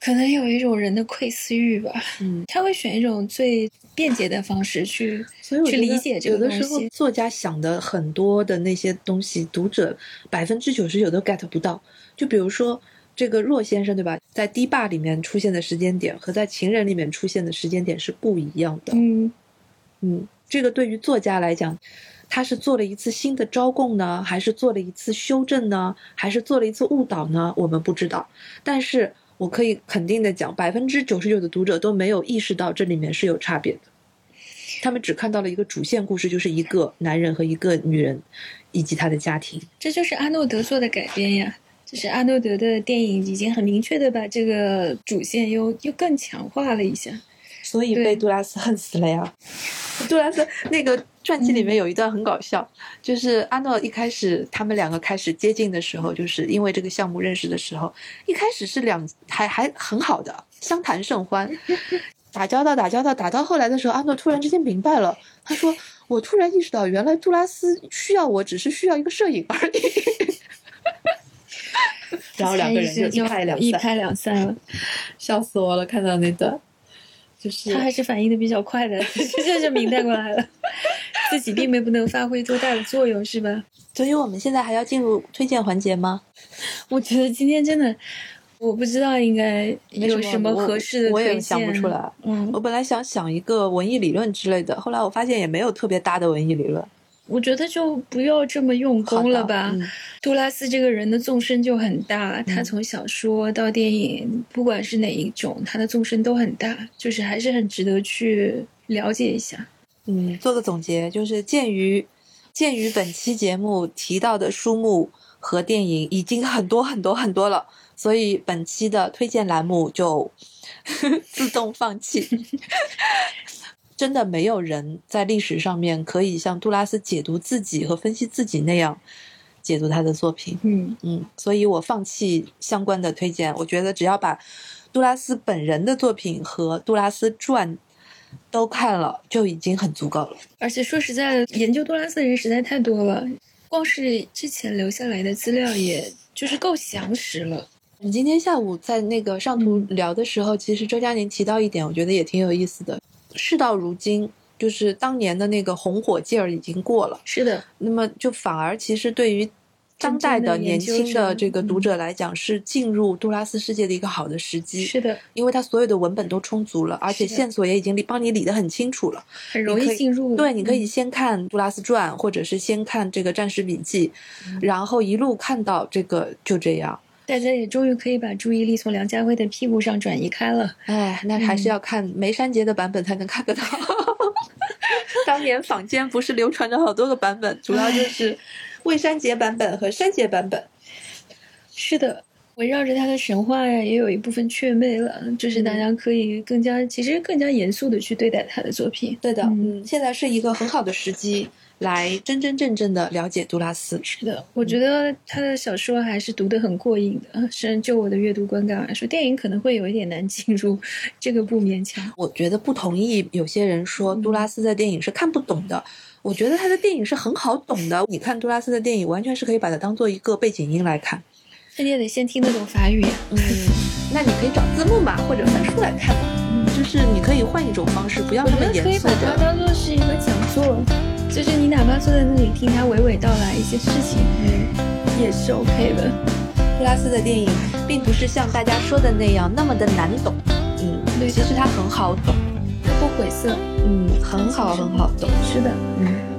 可能有一种人的窥私欲吧，嗯，他会选一种最便捷的方式去 去理解这有的个东西。时候作家想的很多的那些东西，读者百分之九十九都 get 不到。就比如说这个若先生，对吧？在《堤坝》里面出现的时间点和在《情人》里面出现的时间点是不一样的。嗯嗯，这个对于作家来讲，他是做了一次新的招供呢，还是做了一次修正呢，还是做了一次误导呢？我们不知道。但是我可以肯定的讲，百分之九十九的读者都没有意识到这里面是有差别的。他们只看到了一个主线故事，就是一个男人和一个女人，以及他的家庭。这就是阿诺德做的改编呀。就是阿诺德的电影已经很明确的把这个主线又又更强化了一下。所以被杜拉斯恨死了呀。杜拉斯那个传记里面有一段很搞笑，就是阿诺一开始他们两个开始接近的时候，就是因为这个项目认识的时候，一开始是两还还很好的，相谈甚欢，打交道打交道打到后来的时候，阿诺突然之间明白了，他说：“我突然意识到，原来杜拉斯需要我只是需要一个摄影而已。”然后两个人就一拍两散，一拍两散了。笑死我了！看到那段，就是他还是反应的比较快的，这就明白过来了。自己并没不能发挥多大的作用，是吧？所以我们现在还要进入推荐环节吗？我觉得今天真的，我不知道应该有什么合适的我也。想不出来。嗯我，本来想想一个文艺理论之类的，后来我发现也没有特别搭的文艺理论。我觉得就不要这么用功了吧。嗯杜拉斯这个人的纵深就很大，他从小说到电影，不管是哪一种，他的纵深都很大，就是还是很值得去了解一下。嗯，做个总结，就是鉴于鉴于本期节目提到的书目和电影已经很多很多很多了，所以本期的推荐栏目就 自动放弃。真的没有人在历史上面可以像杜拉斯解读自己和分析自己那样解读他的作品。嗯嗯，所以我放弃相关的推荐。我觉得只要把杜拉斯本人的作品和杜拉斯传都看了，就已经很足够了。而且说实在的，研究杜拉斯的人实在太多了，光是之前留下来的资料，也就是够详实了。你今天下午在那个上图聊的时候，其实周佳宁提到一点，我觉得也挺有意思的。事到如今，就是当年的那个红火劲儿已经过了，是的，那么就反而其实对于当代的年轻的这个读者来讲，是进入杜拉斯世界的一个好的时机。是的，因为他所有的文本都充足了，而且线索也已经理帮你理得很清楚了。很容易进入。对，你可以嗯先看《杜拉斯传》，或者是先看这个《战时笔记》，嗯然后一路看到这个就这样。大家也终于可以把注意力从梁家辉的屁股上转移开了。哎，那还嗯是要看梅山杰的版本才能看得到。当年坊间不是流传着好多个版本，主要就是魏山杰版本和山杰版本。是的，围绕着他的神话呀，也有一部分雀魅了，就是大家可以更加，其实更加严肃的去对待他的作品。对的，嗯，现在是一个很好的时机。来真真正正的了解杜拉斯。是的，我觉得他的小说还是读得很过瘾的。虽然就我的阅读观感来说，电影可能会有一点难进入，这个不勉强。我觉得不同意有些人说杜拉斯的电影是看不懂的。我觉得他的电影是很好懂的。你看杜拉斯的电影，完全是可以把它当做一个背景音来看。那你也得先听得懂法语。嗯，那你可以找字幕嘛，或者翻书来看嘛。嗯，就是你可以换一种方式，不要那么严肃的。可以把它当做是一个讲座。就是你哪怕坐在那里听他娓娓道来一些事情，嗯，也是 OK 的。布拉斯的电影并不是像大家说的那样那么的难懂，嗯，对，其实他很好懂，不晦涩，嗯，很好很好懂，是的，嗯。